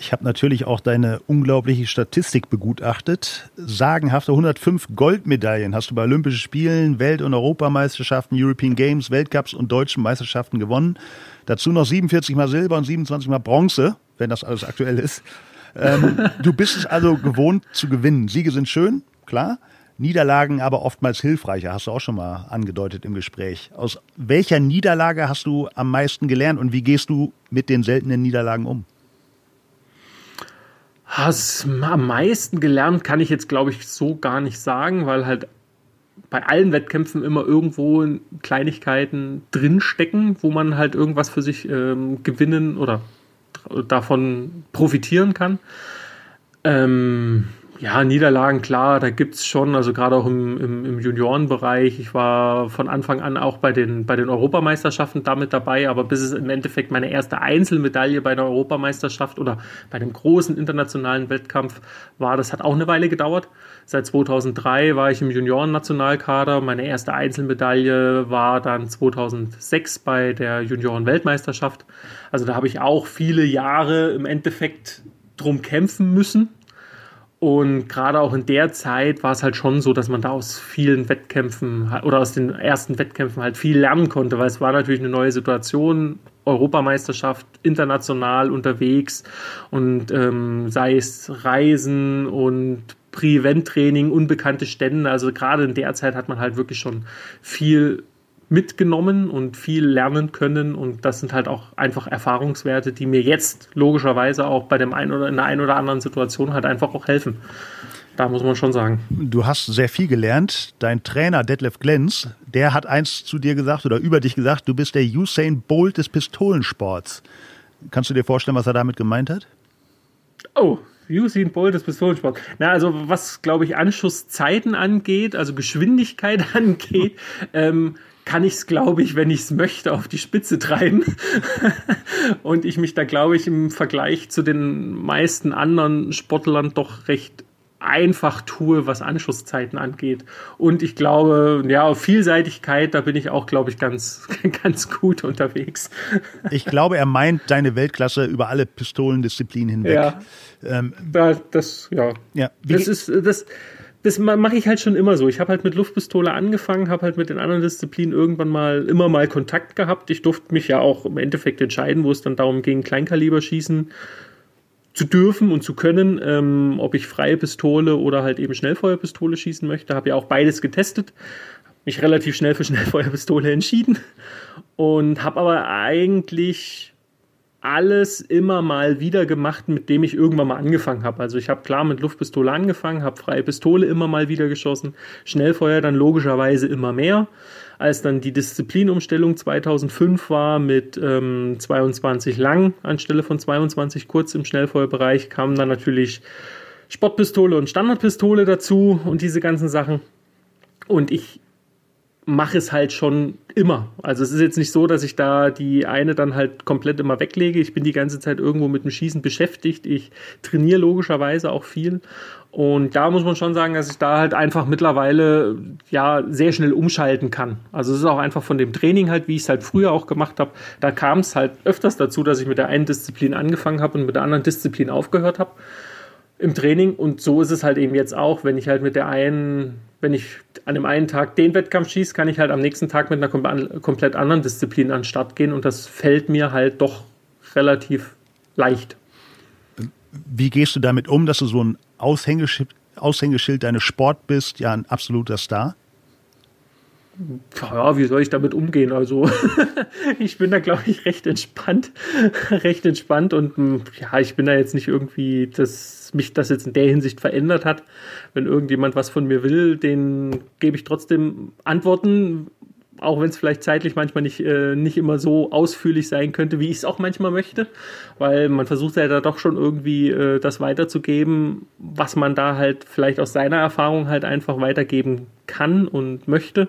Ich habe natürlich auch deine unglaubliche Statistik begutachtet. Sagenhafte 105 Goldmedaillen hast du bei Olympischen Spielen, Welt- und Europameisterschaften, European Games, Weltcups und deutschen Meisterschaften gewonnen. Dazu noch 47 mal Silber und 27 mal Bronze, wenn das alles aktuell ist. Ähm, du bist es also gewohnt zu gewinnen. Siege sind schön, klar. Niederlagen aber oftmals hilfreicher, hast du auch schon mal angedeutet im Gespräch. Aus welcher Niederlage hast du am meisten gelernt und wie gehst du mit den seltenen Niederlagen um? Was am meisten gelernt kann ich jetzt, glaube ich, so gar nicht sagen, weil halt bei allen Wettkämpfen immer irgendwo Kleinigkeiten drinstecken, wo man halt irgendwas für sich ähm, gewinnen oder davon profitieren kann. Ähm, Ja, Niederlagen, klar, da gibt es schon, also gerade auch im, im, im, Juniorenbereich. Ich war von Anfang an auch bei den, bei den Europameisterschaften damit dabei, aber bis es im Endeffekt meine erste Einzelmedaille bei der Europameisterschaft oder bei dem großen internationalen Wettkampf war, das hat auch eine Weile gedauert. Seit 2003 war ich im Junioren-Nationalkader. Meine erste Einzelmedaille war dann 2006 bei der Junioren-Weltmeisterschaft. Also da habe ich auch viele Jahre im Endeffekt drum kämpfen müssen und gerade auch in der Zeit war es halt schon so, dass man da aus vielen Wettkämpfen oder aus den ersten Wettkämpfen halt viel lernen konnte, weil es war natürlich eine neue Situation. Europameisterschaft international unterwegs und ähm, sei es Reisen und Prevent-Training, unbekannte Stände. Also gerade in der Zeit hat man halt wirklich schon viel mitgenommen und viel lernen können. Und das sind halt auch einfach Erfahrungswerte, die mir jetzt logischerweise auch bei dem einen oder in der einen oder anderen Situation halt einfach auch helfen. Da muss man schon sagen. Du hast sehr viel gelernt. Dein Trainer Detlef Glenz, der hat eins zu dir gesagt oder über dich gesagt, du bist der Usain Bolt des Pistolensports. Kannst du dir vorstellen, was er damit gemeint hat? Oh, Usain Bolt des Pistolensports. Na, also was, glaube ich, Anschusszeiten angeht, also Geschwindigkeit angeht, ähm, kann ich es, glaube ich, wenn ich es möchte, auf die Spitze treiben. und ich mich da, glaube ich, im Vergleich zu den meisten anderen Sportlern doch recht einfach tue, was Anschusszeiten angeht. Und ich glaube, ja, auf Vielseitigkeit, da bin ich auch, glaube ich, ganz, ganz gut unterwegs. Ich glaube, er meint deine Weltklasse über alle Pistolendisziplinen hinweg. Ja, ähm, das, ja. ja. Das ist, das, das mache ich halt schon immer so. Ich habe halt mit Luftpistole angefangen, habe halt mit den anderen Disziplinen irgendwann mal immer mal Kontakt gehabt. Ich durfte mich ja auch im Endeffekt entscheiden, wo es dann darum ging, Kleinkaliber schießen zu dürfen und zu können, ähm, ob ich freie Pistole oder halt eben Schnellfeuerpistole schießen möchte. Habe ja auch beides getestet, mich relativ schnell für Schnellfeuerpistole entschieden und habe aber eigentlich alles immer mal wieder gemacht, mit dem ich irgendwann mal angefangen habe. Also ich habe klar mit Luftpistole angefangen, habe freie Pistole immer mal wieder geschossen, Schnellfeuer dann logischerweise immer mehr. Als dann die Disziplinumstellung 2005 war mit ähm, 22 lang anstelle von 22 kurz im Schnellfeuerbereich, kamen dann natürlich Sportpistole und Standardpistole dazu und diese ganzen Sachen. Und ich mache es halt schon immer. Also es ist jetzt nicht so, dass ich da die eine dann halt komplett immer weglege. Ich bin die ganze Zeit irgendwo mit dem Schießen beschäftigt. Ich trainiere logischerweise auch viel. Und da muss man schon sagen, dass ich da halt einfach mittlerweile ja sehr schnell umschalten kann. Also es ist auch einfach von dem Training halt, wie ich es halt früher auch gemacht habe. Da kam es halt öfters dazu, dass ich mit der einen Disziplin angefangen habe und mit der anderen Disziplin aufgehört habe im Training. Und so ist es halt eben jetzt auch, wenn ich halt mit der einen wenn ich an dem einen Tag den Wettkampf schieße, kann ich halt am nächsten Tag mit einer komplett anderen Disziplin an den Start gehen und das fällt mir halt doch relativ leicht. Wie gehst du damit um, dass du so ein Aushängeschild, Aushängeschild deines Sport bist, ja ein absoluter Star? Ja, wie soll ich damit umgehen? Also ich bin da, glaube ich, recht entspannt, recht entspannt und hm, ja, ich bin da jetzt nicht irgendwie, dass mich das jetzt in der Hinsicht verändert hat. Wenn irgendjemand was von mir will, den gebe ich trotzdem Antworten, auch wenn es vielleicht zeitlich manchmal nicht, äh, nicht immer so ausführlich sein könnte, wie ich es auch manchmal möchte, weil man versucht ja da doch schon irgendwie äh, das weiterzugeben, was man da halt vielleicht aus seiner Erfahrung halt einfach weitergeben kann und möchte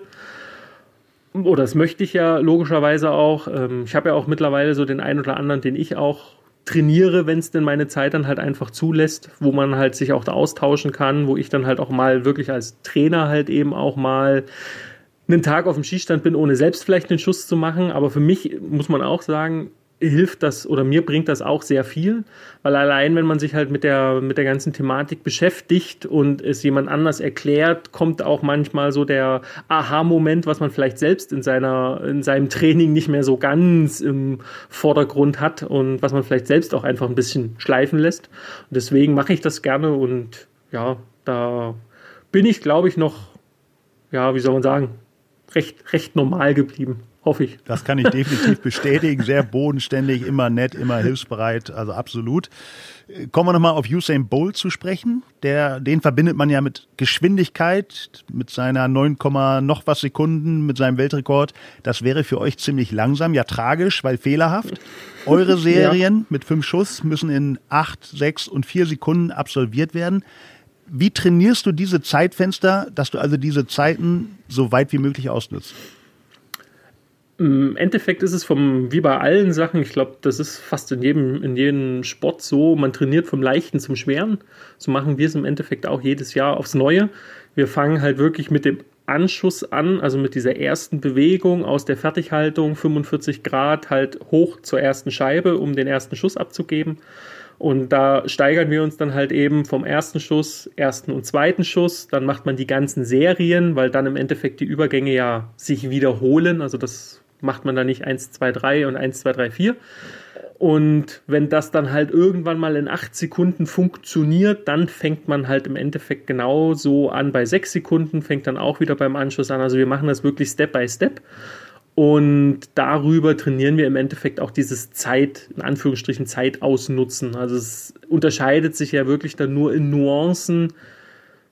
oder das möchte ich ja logischerweise auch. Ähm, ich habe ja auch mittlerweile so den einen oder anderen, den ich auch trainiere, wenn es denn meine Zeit dann halt einfach zulässt, wo man halt sich auch da austauschen kann, wo ich dann halt auch mal wirklich als Trainer halt eben auch mal einen Tag auf dem Schießstand bin, ohne selbst vielleicht einen Schuss zu machen. Aber für mich muss man auch sagen, hilft das oder mir bringt das auch sehr viel, weil allein wenn man sich halt mit der mit der ganzen Thematik beschäftigt und es jemand anders erklärt, kommt auch manchmal so der Aha-Moment, was man vielleicht selbst in seiner in seinem Training nicht mehr so ganz im Vordergrund hat und was man vielleicht selbst auch einfach ein bisschen schleifen lässt. Und deswegen mache ich das gerne und ja, da bin ich glaube ich noch ja, wie soll man sagen, recht recht normal geblieben hoffe ich. Das kann ich definitiv bestätigen. Sehr bodenständig, immer nett, immer hilfsbereit, also absolut. Kommen wir nochmal auf Usain Bolt zu sprechen. Der, den verbindet man ja mit Geschwindigkeit, mit seiner 9, noch was Sekunden, mit seinem Weltrekord. Das wäre für euch ziemlich langsam, ja tragisch, weil fehlerhaft. Eure Serien ja. mit fünf Schuss müssen in acht, sechs und vier Sekunden absolviert werden. Wie trainierst du diese Zeitfenster, dass du also diese Zeiten so weit wie möglich ausnutzt? Im Endeffekt ist es vom, wie bei allen Sachen, ich glaube, das ist fast in jedem, in jedem Sport so, man trainiert vom Leichten zum Schweren. So machen wir es im Endeffekt auch jedes Jahr aufs Neue. Wir fangen halt wirklich mit dem Anschuss an, also mit dieser ersten Bewegung aus der Fertighaltung, 45 Grad halt hoch zur ersten Scheibe, um den ersten Schuss abzugeben. Und da steigern wir uns dann halt eben vom ersten Schuss, ersten und zweiten Schuss. Dann macht man die ganzen Serien, weil dann im Endeffekt die Übergänge ja sich wiederholen. Also das macht man da nicht 1, 2, 3 und 1, 2, 3, 4. Und wenn das dann halt irgendwann mal in 8 Sekunden funktioniert, dann fängt man halt im Endeffekt genauso an. Bei 6 Sekunden fängt dann auch wieder beim Anschluss an. Also wir machen das wirklich Step by Step. Und darüber trainieren wir im Endeffekt auch dieses Zeit, in Anführungsstrichen Zeit ausnutzen. Also es unterscheidet sich ja wirklich dann nur in Nuancen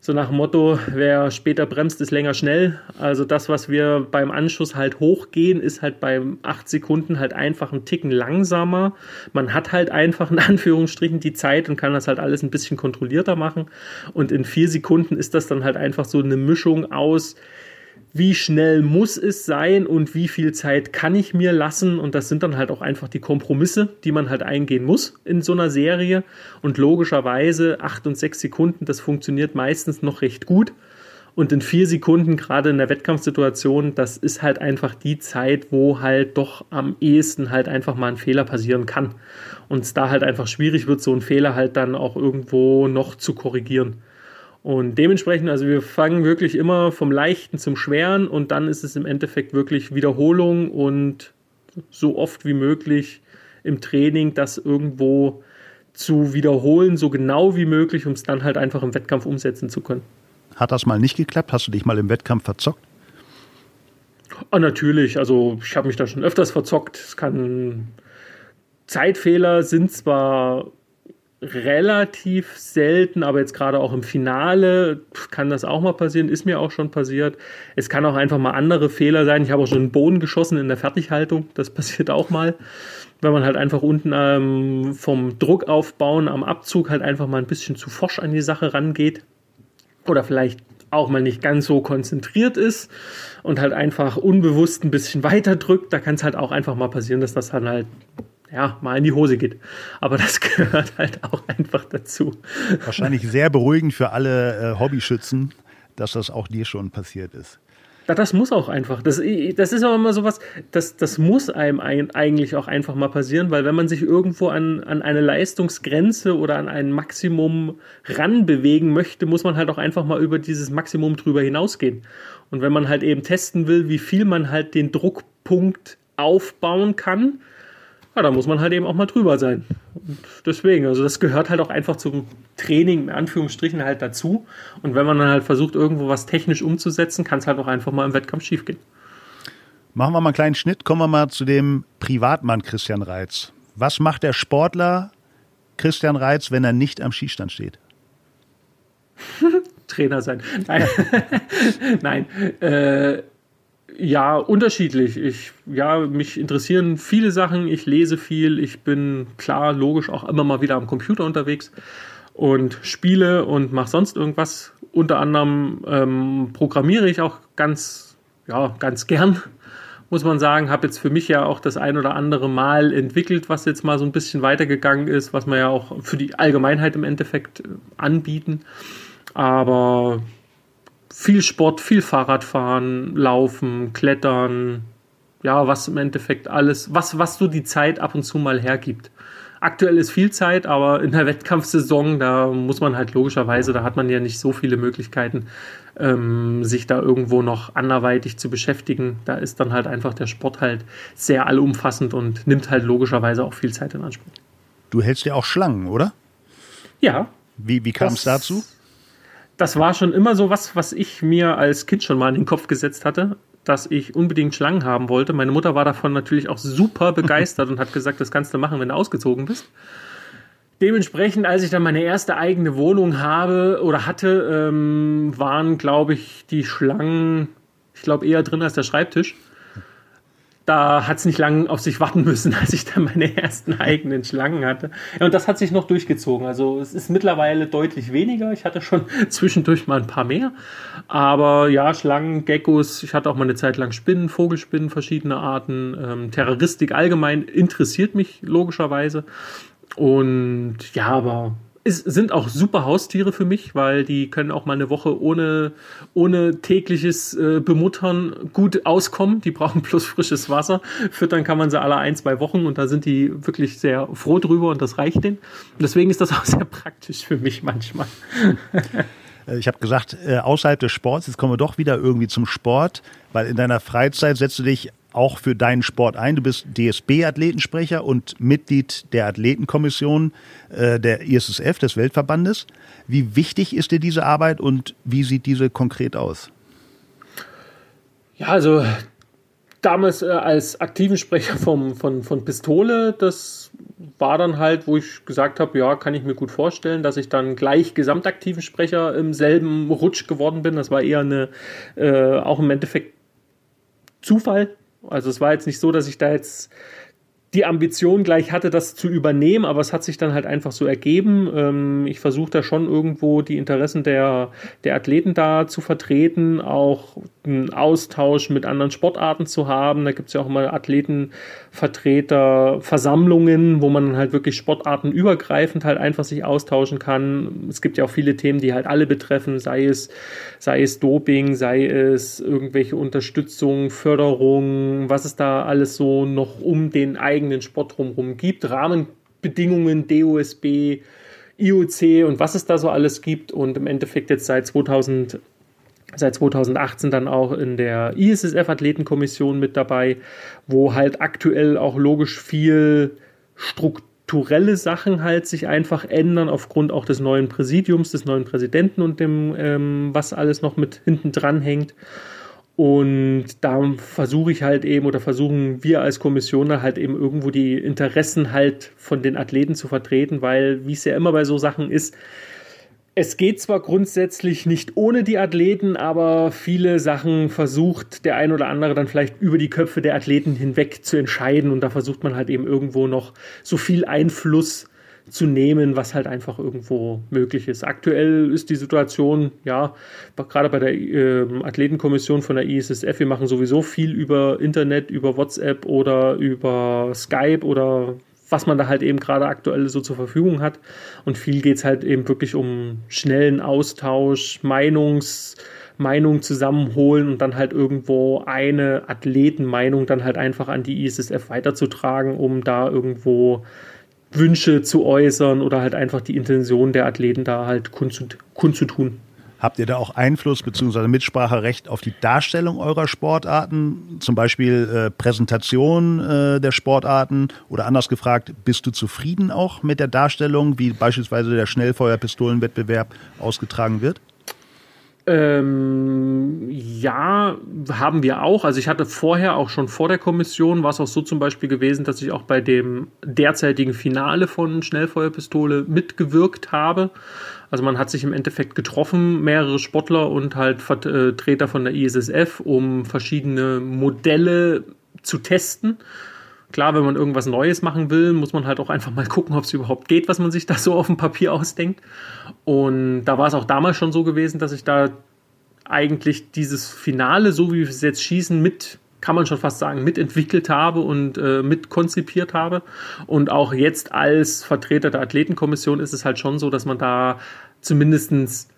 so nach dem Motto, wer später bremst, ist länger schnell. Also das, was wir beim Anschuss halt hochgehen, ist halt beim 8 Sekunden halt einfach ein Ticken langsamer. Man hat halt einfach in Anführungsstrichen die Zeit und kann das halt alles ein bisschen kontrollierter machen. Und in 4 Sekunden ist das dann halt einfach so eine Mischung aus, wie schnell muss es sein und wie viel Zeit kann ich mir lassen. Und das sind dann halt auch einfach die Kompromisse, die man halt eingehen muss in so einer Serie. Und logischerweise acht und sechs Sekunden, das funktioniert meistens noch recht gut. Und in vier Sekunden, gerade in der Wettkampfsituation, das ist halt einfach die Zeit, wo halt doch am ehesten halt einfach mal ein Fehler passieren kann. Und es da halt einfach schwierig wird, so einen Fehler halt dann auch irgendwo noch zu korrigieren. Und dementsprechend, also wir fangen wirklich immer vom Leichten zum Schweren und dann ist es im Endeffekt wirklich Wiederholung und so oft wie möglich im Training das irgendwo zu wiederholen, so genau wie möglich, um es dann halt einfach im Wettkampf umsetzen zu können. Hat das mal nicht geklappt? Hast du dich mal im Wettkampf verzockt? Oh, natürlich, also ich habe mich da schon öfters verzockt. Es kann Zeitfehler sind zwar relativ selten, aber jetzt gerade auch im Finale kann das auch mal passieren, ist mir auch schon passiert. Es kann auch einfach mal andere Fehler sein. Ich habe auch schon einen Boden geschossen in der Fertighaltung, das passiert auch mal. Wenn man halt einfach unten ähm, vom Druck aufbauen am Abzug halt einfach mal ein bisschen zu forsch an die Sache rangeht oder vielleicht auch mal nicht ganz so konzentriert ist und halt einfach unbewusst ein bisschen weiter drückt, da kann es halt auch einfach mal passieren, dass das dann halt ja, mal in die Hose geht. Aber das gehört halt auch einfach dazu. Wahrscheinlich sehr beruhigend für alle äh, Hobbyschützen, dass das auch dir schon passiert ist. Ja, das muss auch einfach. Das, das ist auch immer sowas, das, das muss einem eigentlich auch einfach mal passieren, weil wenn man sich irgendwo an, an eine Leistungsgrenze oder an ein Maximum ranbewegen möchte, muss man halt auch einfach mal über dieses Maximum drüber hinausgehen. Und wenn man halt eben testen will, wie viel man halt den Druckpunkt aufbauen kann, ja, da muss man halt eben auch mal drüber sein. Und deswegen, also das gehört halt auch einfach zum Training, in Anführungsstrichen, halt dazu. Und wenn man dann halt versucht, irgendwo was technisch umzusetzen, kann es halt auch einfach mal im Wettkampf schiefgehen. Machen wir mal einen kleinen Schnitt, kommen wir mal zu dem Privatmann Christian Reitz. Was macht der Sportler Christian Reitz, wenn er nicht am Schießstand steht? Trainer sein. Nein, Nein. Äh, ja, unterschiedlich. Ich, ja, mich interessieren viele Sachen. Ich lese viel. Ich bin klar, logisch auch immer mal wieder am Computer unterwegs und spiele und mache sonst irgendwas. Unter anderem ähm, programmiere ich auch ganz, ja, ganz gern, muss man sagen. Habe jetzt für mich ja auch das ein oder andere Mal entwickelt, was jetzt mal so ein bisschen weitergegangen ist, was wir ja auch für die Allgemeinheit im Endeffekt äh, anbieten. Aber viel Sport, viel Fahrradfahren, Laufen, Klettern, ja, was im Endeffekt alles, was, was so die Zeit ab und zu mal hergibt. Aktuell ist viel Zeit, aber in der Wettkampfsaison, da muss man halt logischerweise, da hat man ja nicht so viele Möglichkeiten, ähm, sich da irgendwo noch anderweitig zu beschäftigen. Da ist dann halt einfach der Sport halt sehr allumfassend und nimmt halt logischerweise auch viel Zeit in Anspruch. Du hältst ja auch Schlangen, oder? Ja. Wie, wie kam es dazu? Das war schon immer so was, was ich mir als Kind schon mal in den Kopf gesetzt hatte, dass ich unbedingt Schlangen haben wollte. Meine Mutter war davon natürlich auch super begeistert und hat gesagt, das kannst du machen, wenn du ausgezogen bist. Dementsprechend, als ich dann meine erste eigene Wohnung habe oder hatte, ähm, waren, glaube ich, die Schlangen, ich glaube, eher drin als der Schreibtisch. Da hat es nicht lange auf sich warten müssen, als ich dann meine ersten eigenen Schlangen hatte. Ja, und das hat sich noch durchgezogen. Also es ist mittlerweile deutlich weniger. Ich hatte schon zwischendurch mal ein paar mehr. Aber ja, Schlangen, Geckos, ich hatte auch mal eine Zeit lang Spinnen, Vogelspinnen, verschiedene Arten. Ähm, Terroristik allgemein interessiert mich logischerweise. Und ja, aber es sind auch super Haustiere für mich, weil die können auch mal eine Woche ohne, ohne tägliches äh, Bemuttern gut auskommen. Die brauchen bloß frisches Wasser. Füttern kann man sie alle ein, zwei Wochen und da sind die wirklich sehr froh drüber und das reicht denen. Deswegen ist das auch sehr praktisch für mich manchmal. Äh, ich habe gesagt, äh, außerhalb des Sports, jetzt kommen wir doch wieder irgendwie zum Sport, weil in deiner Freizeit setzt du dich auch für deinen Sport ein. Du bist DSB-Athletensprecher und Mitglied der Athletenkommission äh, der ISSF, des Weltverbandes. Wie wichtig ist dir diese Arbeit und wie sieht diese konkret aus? Ja, also damals äh, als aktiven Sprecher vom, von, von Pistole, das war dann halt, wo ich gesagt habe, ja, kann ich mir gut vorstellen, dass ich dann gleich gesamtaktiven Sprecher im selben Rutsch geworden bin. Das war eher eine, äh, auch im Endeffekt Zufall. Also es war jetzt nicht so, dass ich da jetzt die Ambition gleich hatte, das zu übernehmen, aber es hat sich dann halt einfach so ergeben. Ähm, ich versuche da schon irgendwo die Interessen der, der Athleten da zu vertreten, auch einen Austausch mit anderen Sportarten zu haben. Da gibt es ja auch immer Athletenvertreter, Versammlungen, wo man halt wirklich sportartenübergreifend halt einfach sich austauschen kann. Es gibt ja auch viele Themen, die halt alle betreffen, sei es, sei es Doping, sei es irgendwelche Unterstützung, Förderung, was es da alles so noch um den eigenen Sport drumherum gibt, Rahmenbedingungen, DOSB, IOC und was es da so alles gibt und im Endeffekt jetzt seit 2000 seit 2018 dann auch in der ISSF-Athletenkommission mit dabei, wo halt aktuell auch logisch viel strukturelle Sachen halt sich einfach ändern aufgrund auch des neuen Präsidiums, des neuen Präsidenten und dem, ähm, was alles noch mit hinten dran hängt. Und da versuche ich halt eben oder versuchen wir als Kommission halt eben irgendwo die Interessen halt von den Athleten zu vertreten, weil wie es ja immer bei so Sachen ist, es geht zwar grundsätzlich nicht ohne die Athleten, aber viele Sachen versucht der ein oder andere dann vielleicht über die Köpfe der Athleten hinweg zu entscheiden. Und da versucht man halt eben irgendwo noch so viel Einfluss zu nehmen, was halt einfach irgendwo möglich ist. Aktuell ist die Situation, ja, gerade bei der äh, Athletenkommission von der ISSF, wir machen sowieso viel über Internet, über WhatsApp oder über Skype oder was man da halt eben gerade aktuell so zur Verfügung hat. Und viel geht es halt eben wirklich um schnellen Austausch, Meinungs, Meinung zusammenholen und dann halt irgendwo eine Athletenmeinung dann halt einfach an die ISSF weiterzutragen, um da irgendwo Wünsche zu äußern oder halt einfach die Intention der Athleten da halt kundzutun. Habt ihr da auch Einfluss bzw. Mitspracherecht auf die Darstellung eurer Sportarten? Zum Beispiel äh, Präsentation äh, der Sportarten? Oder anders gefragt, bist du zufrieden auch mit der Darstellung, wie beispielsweise der Schnellfeuerpistolenwettbewerb ausgetragen wird? Ähm, ja, haben wir auch. Also ich hatte vorher auch schon vor der Kommission, war es auch so zum Beispiel gewesen, dass ich auch bei dem derzeitigen Finale von Schnellfeuerpistole mitgewirkt habe. Also man hat sich im Endeffekt getroffen, mehrere Sportler und halt Vertreter von der ISSF, um verschiedene Modelle zu testen. Klar, wenn man irgendwas Neues machen will, muss man halt auch einfach mal gucken, ob es überhaupt geht, was man sich da so auf dem Papier ausdenkt. Und da war es auch damals schon so gewesen, dass ich da eigentlich dieses Finale, so wie wir es jetzt schießen, mit, kann man schon fast sagen, mitentwickelt habe und äh, mitkonzipiert habe. Und auch jetzt als Vertreter der Athletenkommission ist es halt schon so, dass man da zumindestens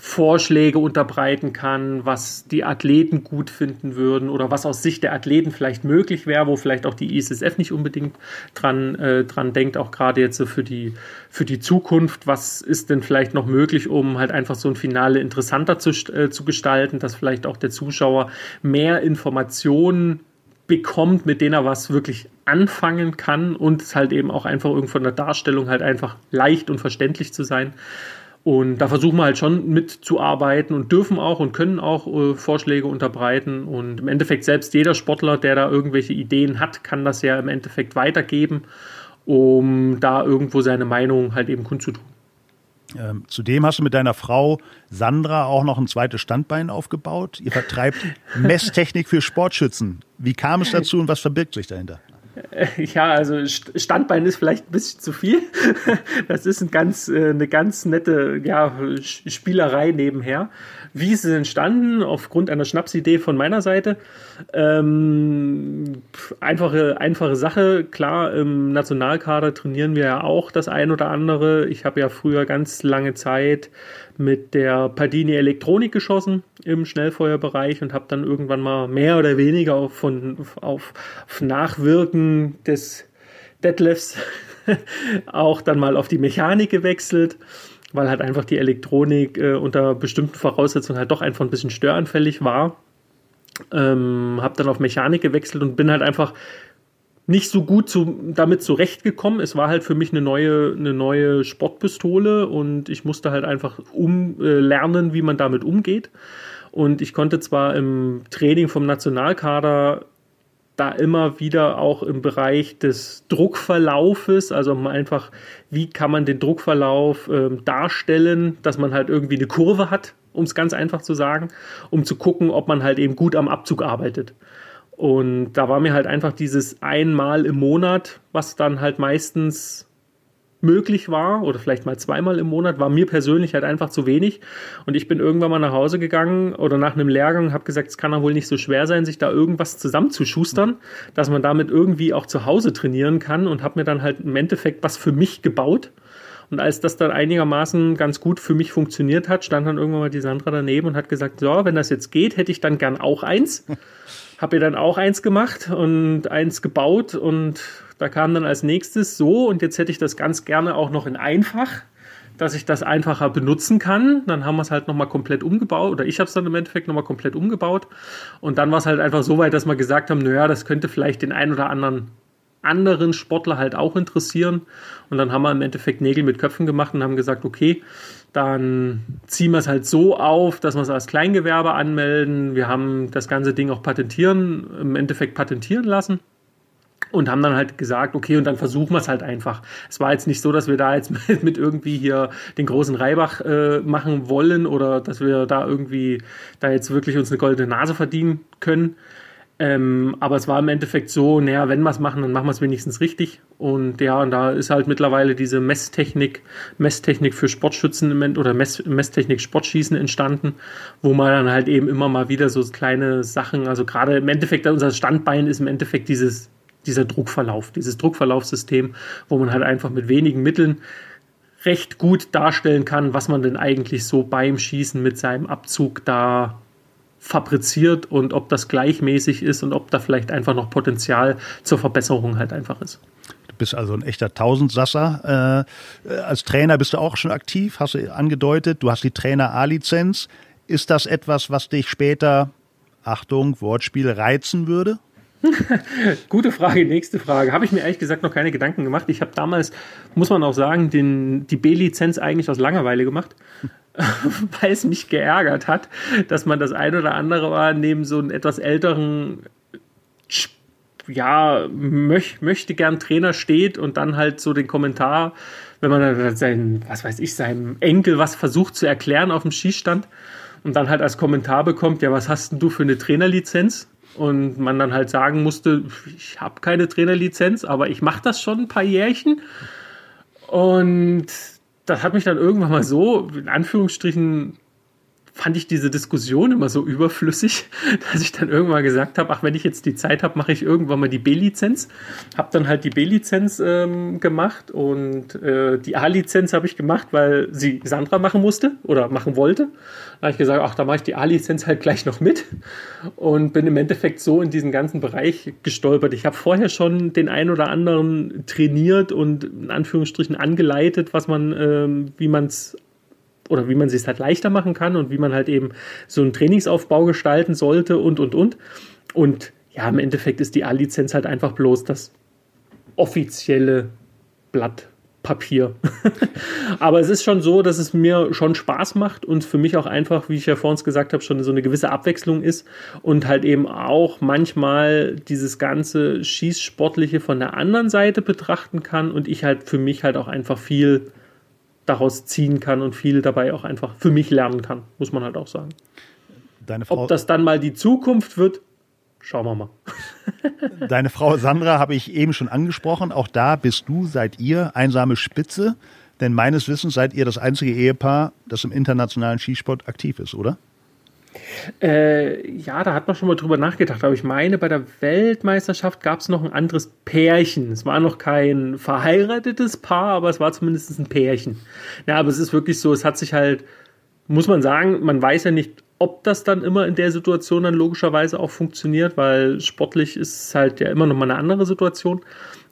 Vorschläge unterbreiten kann, was die Athleten gut finden würden oder was aus Sicht der Athleten vielleicht möglich wäre, wo vielleicht auch die ISSF nicht unbedingt dran, äh, dran denkt, auch gerade jetzt so für die, für die Zukunft. Was ist denn vielleicht noch möglich, um halt einfach so ein Finale interessanter zu, äh, zu gestalten, dass vielleicht auch der Zuschauer mehr Informationen bekommt, mit denen er was wirklich anfangen kann und es halt eben auch einfach irgendwo von der Darstellung halt einfach leicht und verständlich zu sein. Und da versuchen wir halt schon mitzuarbeiten und dürfen auch und können auch äh, Vorschläge unterbreiten. Und im Endeffekt selbst jeder Sportler, der da irgendwelche Ideen hat, kann das ja im Endeffekt weitergeben, um da irgendwo seine Meinung halt eben kundzutun. Ähm, zudem hast du mit deiner Frau Sandra auch noch ein zweites Standbein aufgebaut. Ihr vertreibt Messtechnik für Sportschützen. Wie kam es dazu und was verbirgt sich dahinter? Ja, also Standbein ist vielleicht ein bisschen zu viel. Das ist ein ganz, äh, eine ganz nette ja, Spielerei nebenher. Wie ist es entstanden? Aufgrund einer Schnapsidee von meiner Seite. Ähm, einfache, einfache Sache. Klar, im Nationalkader trainieren wir ja auch das ein oder andere. Ich habe ja früher ganz lange Zeit mit der Pardini Elektronik geschossen im Schnellfeuerbereich und habe dann irgendwann mal mehr oder weniger auf, von, auf, auf Nachwirken des Detlefs auch dann mal auf die Mechanik gewechselt weil halt einfach die Elektronik äh, unter bestimmten Voraussetzungen halt doch einfach ein bisschen störanfällig war. Ähm, habe dann auf Mechanik gewechselt und bin halt einfach nicht so gut zu, damit zurechtgekommen. Es war halt für mich eine neue, eine neue Sportpistole und ich musste halt einfach um, äh, lernen, wie man damit umgeht. Und ich konnte zwar im Training vom Nationalkader da immer wieder auch im Bereich des Druckverlaufes, also einfach, wie kann man den Druckverlauf äh, darstellen, dass man halt irgendwie eine Kurve hat, um es ganz einfach zu sagen, um zu gucken, ob man halt eben gut am Abzug arbeitet. Und da war mir halt einfach dieses einmal im Monat, was dann halt meistens möglich war oder vielleicht mal zweimal im Monat, war mir persönlich halt einfach zu wenig. Und ich bin irgendwann mal nach Hause gegangen oder nach einem Lehrgang habe gesagt, es kann doch wohl nicht so schwer sein, sich da irgendwas zusammenzuschustern, dass man damit irgendwie auch zu Hause trainieren kann und habe mir dann halt im Endeffekt was für mich gebaut. Und als das dann einigermaßen ganz gut für mich funktioniert hat, stand dann irgendwann mal die Sandra daneben und hat gesagt, so, wenn das jetzt geht, hätte ich dann gern auch eins. Hab ihr dann auch eins gemacht und eins gebaut und da kam dann als nächstes so und jetzt hätte ich das ganz gerne auch noch in einfach, dass ich das einfacher benutzen kann. Dann haben wir es halt nochmal komplett umgebaut oder ich habe es dann im Endeffekt nochmal komplett umgebaut und dann war es halt einfach so weit, dass wir gesagt haben, naja, das könnte vielleicht den einen oder anderen anderen Sportler halt auch interessieren. Und dann haben wir im Endeffekt Nägel mit Köpfen gemacht und haben gesagt, okay, dann ziehen wir es halt so auf, dass wir es als Kleingewerbe anmelden. Wir haben das ganze Ding auch patentieren, im Endeffekt patentieren lassen und haben dann halt gesagt, okay, und dann versuchen wir es halt einfach. Es war jetzt nicht so, dass wir da jetzt mit, mit irgendwie hier den großen Reibach äh, machen wollen oder dass wir da irgendwie da jetzt wirklich uns eine goldene Nase verdienen können. Ähm, aber es war im Endeffekt so, naja, wenn wir es machen, dann machen wir es wenigstens richtig. Und ja, und da ist halt mittlerweile diese Messtechnik, Messtechnik für Sportschützen oder Mess, Messtechnik Sportschießen entstanden, wo man dann halt eben immer mal wieder so kleine Sachen, also gerade im Endeffekt, unser Standbein ist im Endeffekt dieses, dieser Druckverlauf, dieses Druckverlaufssystem, wo man halt einfach mit wenigen Mitteln recht gut darstellen kann, was man denn eigentlich so beim Schießen mit seinem Abzug da fabriziert und ob das gleichmäßig ist und ob da vielleicht einfach noch Potenzial zur Verbesserung halt einfach ist. Du bist also ein echter Tausendsasser. Äh, als Trainer bist du auch schon aktiv, hast du angedeutet. Du hast die Trainer A-Lizenz. Ist das etwas, was dich später, Achtung, Wortspiel, reizen würde? Gute Frage, nächste Frage. Habe ich mir ehrlich gesagt noch keine Gedanken gemacht. Ich habe damals, muss man auch sagen, den, die B-Lizenz eigentlich aus Langeweile gemacht. weil es mich geärgert hat, dass man das ein oder andere war neben so einem etwas älteren ja, möch, möchte gern Trainer steht und dann halt so den Kommentar, wenn man dann sein, was weiß ich, seinem Enkel was versucht zu erklären auf dem Schießstand und dann halt als Kommentar bekommt, ja, was hast denn du für eine Trainerlizenz? Und man dann halt sagen musste, ich habe keine Trainerlizenz, aber ich mache das schon ein paar Jährchen. Und das hat mich dann irgendwann mal so, in Anführungsstrichen, fand ich diese Diskussion immer so überflüssig, dass ich dann irgendwann gesagt habe, ach, wenn ich jetzt die Zeit habe, mache ich irgendwann mal die B-Lizenz. Habe dann halt die B-Lizenz ähm, gemacht und äh, die A-Lizenz habe ich gemacht, weil sie Sandra machen musste oder machen wollte. Da habe ich gesagt, ach, da mache ich die A-Lizenz halt gleich noch mit und bin im Endeffekt so in diesen ganzen Bereich gestolpert. Ich habe vorher schon den einen oder anderen trainiert und in Anführungsstrichen angeleitet, was man, ähm, wie man es oder wie man es halt leichter machen kann und wie man halt eben so einen Trainingsaufbau gestalten sollte und und und. Und ja, im Endeffekt ist die A-Lizenz halt einfach bloß das offizielle Blatt Papier. Aber es ist schon so, dass es mir schon Spaß macht und für mich auch einfach, wie ich ja vorhin gesagt habe, schon so eine gewisse Abwechslung ist und halt eben auch manchmal dieses ganze Schießsportliche von der anderen Seite betrachten kann und ich halt für mich halt auch einfach viel daraus ziehen kann und viel dabei auch einfach für mich lernen kann, muss man halt auch sagen. Deine Frau, Ob das dann mal die Zukunft wird, schauen wir mal. Deine Frau Sandra habe ich eben schon angesprochen. Auch da bist du, seid ihr einsame Spitze. Denn meines Wissens seid ihr das einzige Ehepaar, das im internationalen Skisport aktiv ist, oder? Äh, ja, da hat man schon mal drüber nachgedacht. Aber ich meine, bei der Weltmeisterschaft gab es noch ein anderes Pärchen. Es war noch kein verheiratetes Paar, aber es war zumindest ein Pärchen. Ja, aber es ist wirklich so, es hat sich halt, muss man sagen, man weiß ja nicht, ob das dann immer in der Situation dann logischerweise auch funktioniert, weil sportlich ist es halt ja immer noch mal eine andere Situation.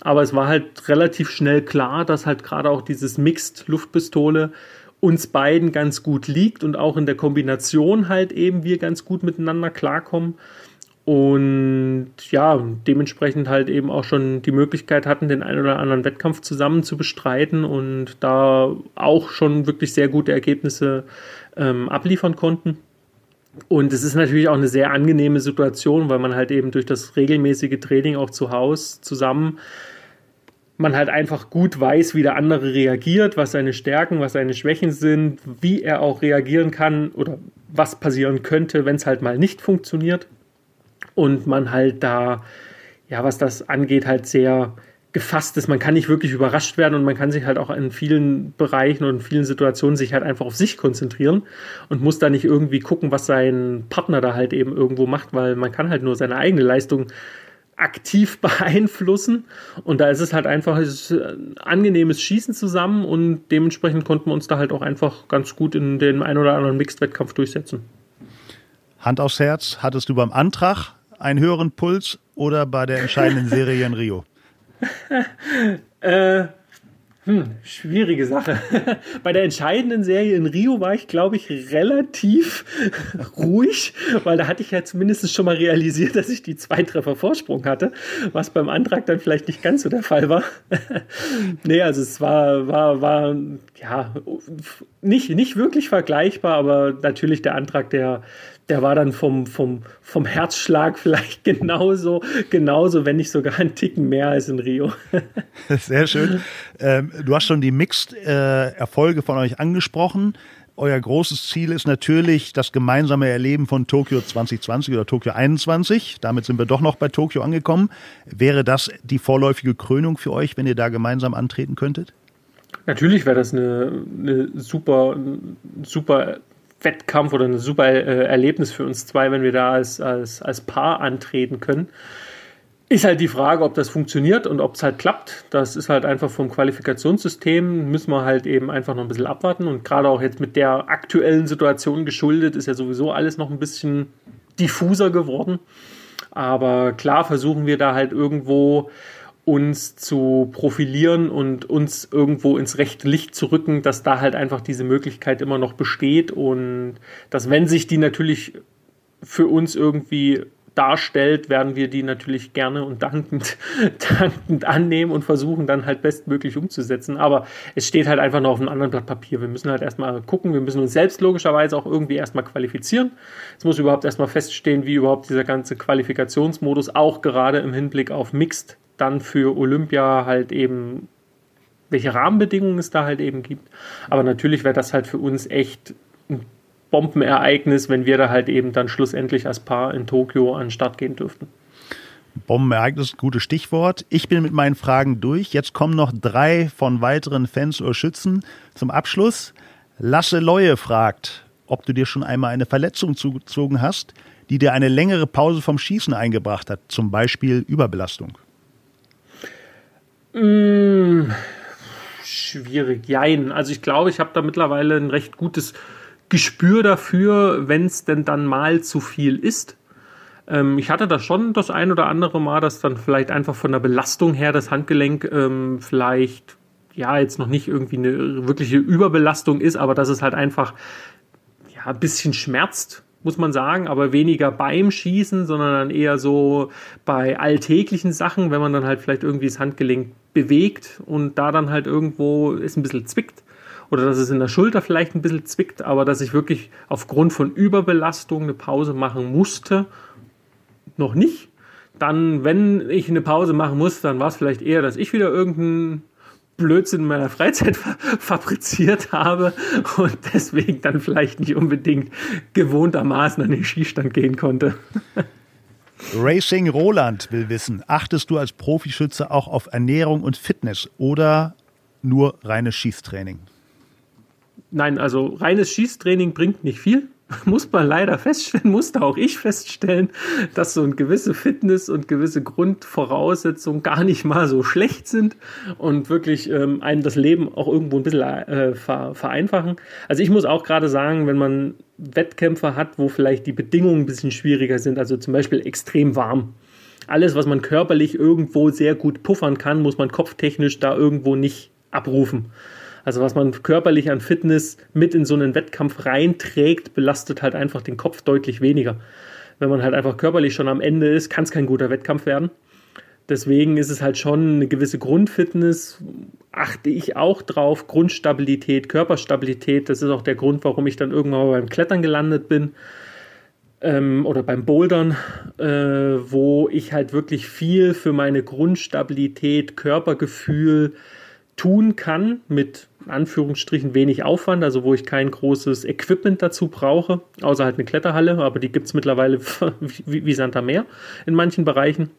Aber es war halt relativ schnell klar, dass halt gerade auch dieses Mixed Luftpistole uns beiden ganz gut liegt und auch in der Kombination halt eben wir ganz gut miteinander klarkommen. Und ja, dementsprechend halt eben auch schon die Möglichkeit hatten, den einen oder anderen Wettkampf zusammen zu bestreiten und da auch schon wirklich sehr gute Ergebnisse ähm, abliefern konnten. Und es ist natürlich auch eine sehr angenehme Situation, weil man halt eben durch das regelmäßige Training auch zu Hause zusammen man halt einfach gut weiß, wie der andere reagiert, was seine Stärken, was seine Schwächen sind, wie er auch reagieren kann oder was passieren könnte, wenn es halt mal nicht funktioniert. Und man halt da, ja, was das angeht, halt sehr gefasst ist. Man kann nicht wirklich überrascht werden und man kann sich halt auch in vielen Bereichen und in vielen Situationen sich halt einfach auf sich konzentrieren und muss da nicht irgendwie gucken, was sein Partner da halt eben irgendwo macht, weil man kann halt nur seine eigene Leistung aktiv beeinflussen. Und da ist es halt einfach ein angenehmes Schießen zusammen und dementsprechend konnten wir uns da halt auch einfach ganz gut in den ein oder anderen Mixed-Wettkampf durchsetzen. Hand aufs Herz, hattest du beim Antrag einen höheren Puls oder bei der entscheidenden Serie in Rio? äh, hm, schwierige Sache. Bei der entscheidenden Serie in Rio war ich, glaube ich, relativ ruhig, weil da hatte ich ja zumindest schon mal realisiert, dass ich die zwei Treffer Vorsprung hatte, was beim Antrag dann vielleicht nicht ganz so der Fall war. nee, also es war, war, war, ja, nicht, nicht wirklich vergleichbar, aber natürlich der Antrag, der, der war dann vom, vom, vom Herzschlag vielleicht genauso, genauso, wenn nicht sogar ein Ticken mehr als in Rio. Sehr schön. Ähm, du hast schon die Mixed-Erfolge äh, von euch angesprochen. Euer großes Ziel ist natürlich das gemeinsame Erleben von Tokio 2020 oder Tokio 21. Damit sind wir doch noch bei Tokio angekommen. Wäre das die vorläufige Krönung für euch, wenn ihr da gemeinsam antreten könntet? Natürlich wäre das eine, eine super, super Wettkampf oder ein super äh, Erlebnis für uns zwei, wenn wir da als, als, als Paar antreten können. Ist halt die Frage, ob das funktioniert und ob es halt klappt. Das ist halt einfach vom Qualifikationssystem, müssen wir halt eben einfach noch ein bisschen abwarten. Und gerade auch jetzt mit der aktuellen Situation geschuldet, ist ja sowieso alles noch ein bisschen diffuser geworden. Aber klar versuchen wir da halt irgendwo uns zu profilieren und uns irgendwo ins rechte Licht zu rücken, dass da halt einfach diese Möglichkeit immer noch besteht. Und dass wenn sich die natürlich für uns irgendwie darstellt, werden wir die natürlich gerne und dankend, dankend annehmen und versuchen dann halt bestmöglich umzusetzen. Aber es steht halt einfach noch auf einem anderen Blatt Papier. Wir müssen halt erstmal gucken, wir müssen uns selbst logischerweise auch irgendwie erstmal qualifizieren. Es muss überhaupt erstmal feststehen, wie überhaupt dieser ganze Qualifikationsmodus auch gerade im Hinblick auf Mixed dann für Olympia halt eben, welche Rahmenbedingungen es da halt eben gibt. Aber natürlich wäre das halt für uns echt ein Bombenereignis, wenn wir da halt eben dann schlussendlich als Paar in Tokio an den Start gehen dürften. Bombenereignis, gutes Stichwort. Ich bin mit meinen Fragen durch. Jetzt kommen noch drei von weiteren Fans oder Schützen zum Abschluss. Lasse Leue fragt, ob du dir schon einmal eine Verletzung zugezogen hast, die dir eine längere Pause vom Schießen eingebracht hat, zum Beispiel Überbelastung. Mmh, schwierig. Jein. Also ich glaube, ich habe da mittlerweile ein recht gutes Gespür dafür, wenn es denn dann mal zu viel ist. Ähm, ich hatte da schon das ein oder andere Mal, dass dann vielleicht einfach von der Belastung her das Handgelenk ähm, vielleicht ja jetzt noch nicht irgendwie eine wirkliche Überbelastung ist, aber dass es halt einfach ja ein bisschen schmerzt muss man sagen, aber weniger beim Schießen, sondern dann eher so bei alltäglichen Sachen, wenn man dann halt vielleicht irgendwie das Handgelenk bewegt und da dann halt irgendwo es ein bisschen zwickt oder dass es in der Schulter vielleicht ein bisschen zwickt, aber dass ich wirklich aufgrund von Überbelastung eine Pause machen musste, noch nicht. Dann, wenn ich eine Pause machen muss, dann war es vielleicht eher, dass ich wieder irgendeinen Blödsinn in meiner Freizeit fabriziert habe und deswegen dann vielleicht nicht unbedingt gewohntermaßen an den Skistand gehen konnte. Racing Roland will wissen, achtest du als Profischütze auch auf Ernährung und Fitness oder nur reines Schießtraining? Nein, also reines Schießtraining bringt nicht viel. muss man leider feststellen, musste auch ich feststellen, dass so eine gewisse Fitness und gewisse Grundvoraussetzungen gar nicht mal so schlecht sind und wirklich ähm, einem das Leben auch irgendwo ein bisschen äh, vereinfachen. Also ich muss auch gerade sagen, wenn man Wettkämpfe hat, wo vielleicht die Bedingungen ein bisschen schwieriger sind, also zum Beispiel extrem warm. Alles, was man körperlich irgendwo sehr gut puffern kann, muss man kopftechnisch da irgendwo nicht abrufen. Also was man körperlich an Fitness mit in so einen Wettkampf reinträgt, belastet halt einfach den Kopf deutlich weniger. Wenn man halt einfach körperlich schon am Ende ist, kann es kein guter Wettkampf werden. Deswegen ist es halt schon eine gewisse Grundfitness, achte ich auch drauf, Grundstabilität, Körperstabilität. Das ist auch der Grund, warum ich dann irgendwann mal beim Klettern gelandet bin ähm, oder beim Bouldern, äh, wo ich halt wirklich viel für meine Grundstabilität, Körpergefühl tun kann mit Anführungsstrichen wenig Aufwand, also wo ich kein großes Equipment dazu brauche, außer halt eine Kletterhalle, aber die gibt es mittlerweile wie, wie Santa Meer in manchen Bereichen.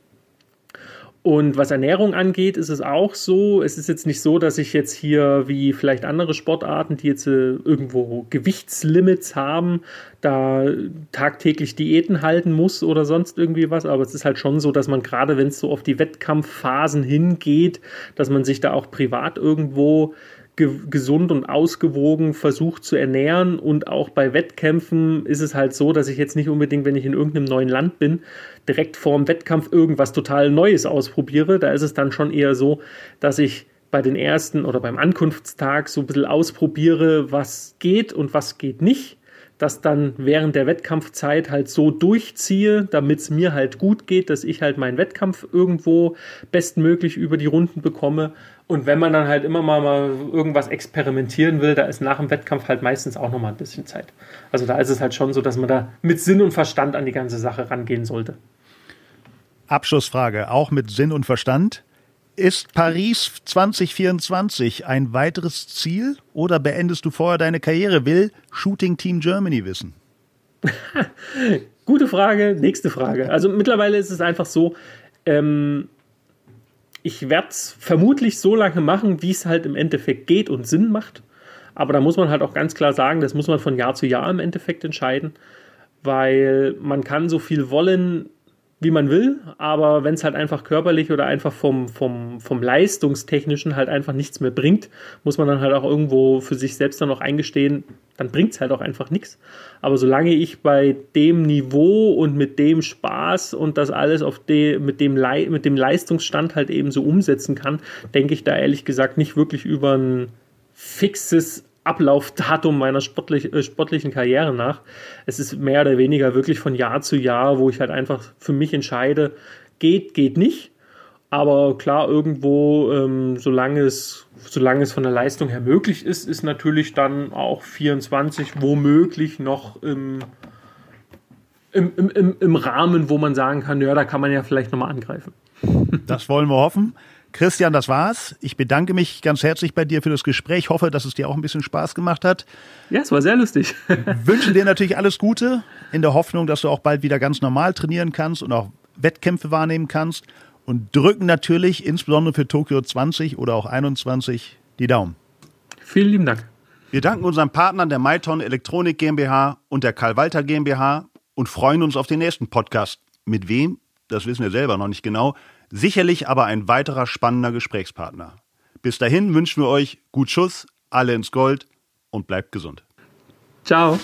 Und was Ernährung angeht, ist es auch so. Es ist jetzt nicht so, dass ich jetzt hier wie vielleicht andere Sportarten, die jetzt äh, irgendwo Gewichtslimits haben, da tagtäglich Diäten halten muss oder sonst irgendwie was. Aber es ist halt schon so, dass man gerade, wenn es so auf die Wettkampfphasen hingeht, dass man sich da auch privat irgendwo ge gesund und ausgewogen versucht zu ernähren. Und auch bei Wettkämpfen ist es halt so, dass ich jetzt nicht unbedingt, wenn ich in irgendeinem neuen Land bin, direkt vor dem Wettkampf irgendwas total Neues ausprobiere. Da ist es dann schon eher so, dass ich bei den ersten oder beim Ankunftstag so ein bisschen ausprobiere, was geht und was geht nicht das dann während der Wettkampfzeit halt so durchziehe, damit es mir halt gut geht, dass ich halt meinen Wettkampf irgendwo bestmöglich über die Runden bekomme. Und wenn man dann halt immer mal, mal irgendwas experimentieren will, da ist nach dem Wettkampf halt meistens auch noch mal ein bisschen Zeit. Also da ist es halt schon so, dass man da mit Sinn und Verstand an die ganze Sache rangehen sollte. Abschlussfrage, auch mit Sinn und Verstand? Ist Paris 2024 ein weiteres Ziel oder beendest du vorher deine Karriere? Will Shooting Team Germany wissen? Gute Frage, nächste Frage. Also mittlerweile ist es einfach so, ähm, ich werde es vermutlich so lange machen, wie es halt im Endeffekt geht und Sinn macht. Aber da muss man halt auch ganz klar sagen, das muss man von Jahr zu Jahr im Endeffekt entscheiden, weil man kann so viel wollen, wie man will, aber wenn es halt einfach körperlich oder einfach vom, vom, vom Leistungstechnischen halt einfach nichts mehr bringt, muss man dann halt auch irgendwo für sich selbst dann noch eingestehen, dann bringt es halt auch einfach nichts. Aber solange ich bei dem Niveau und mit dem Spaß und das alles auf de, mit, dem Le mit dem Leistungsstand halt eben so umsetzen kann, denke ich da ehrlich gesagt nicht wirklich über ein fixes Ablaufdatum meiner sportlich, äh, sportlichen Karriere nach. Es ist mehr oder weniger wirklich von Jahr zu Jahr, wo ich halt einfach für mich entscheide, geht, geht nicht. Aber klar, irgendwo, ähm, solange, es, solange es von der Leistung her möglich ist, ist natürlich dann auch 24 womöglich noch im, im, im, im Rahmen, wo man sagen kann, ja, da kann man ja vielleicht nochmal angreifen. Das wollen wir hoffen. Christian, das war's. Ich bedanke mich ganz herzlich bei dir für das Gespräch. Ich hoffe, dass es dir auch ein bisschen Spaß gemacht hat. Ja, es war sehr lustig. Wünsche dir natürlich alles Gute in der Hoffnung, dass du auch bald wieder ganz normal trainieren kannst und auch Wettkämpfe wahrnehmen kannst und drücken natürlich insbesondere für Tokio 20 oder auch 21 die Daumen. Vielen lieben Dank. Wir danken unseren Partnern der Maiton Elektronik GmbH und der Karl Walter GmbH und freuen uns auf den nächsten Podcast. Mit wem? Das wissen wir selber noch nicht genau. Sicherlich aber ein weiterer spannender Gesprächspartner. Bis dahin wünschen wir euch gut Schuss, alle ins Gold und bleibt gesund. Ciao.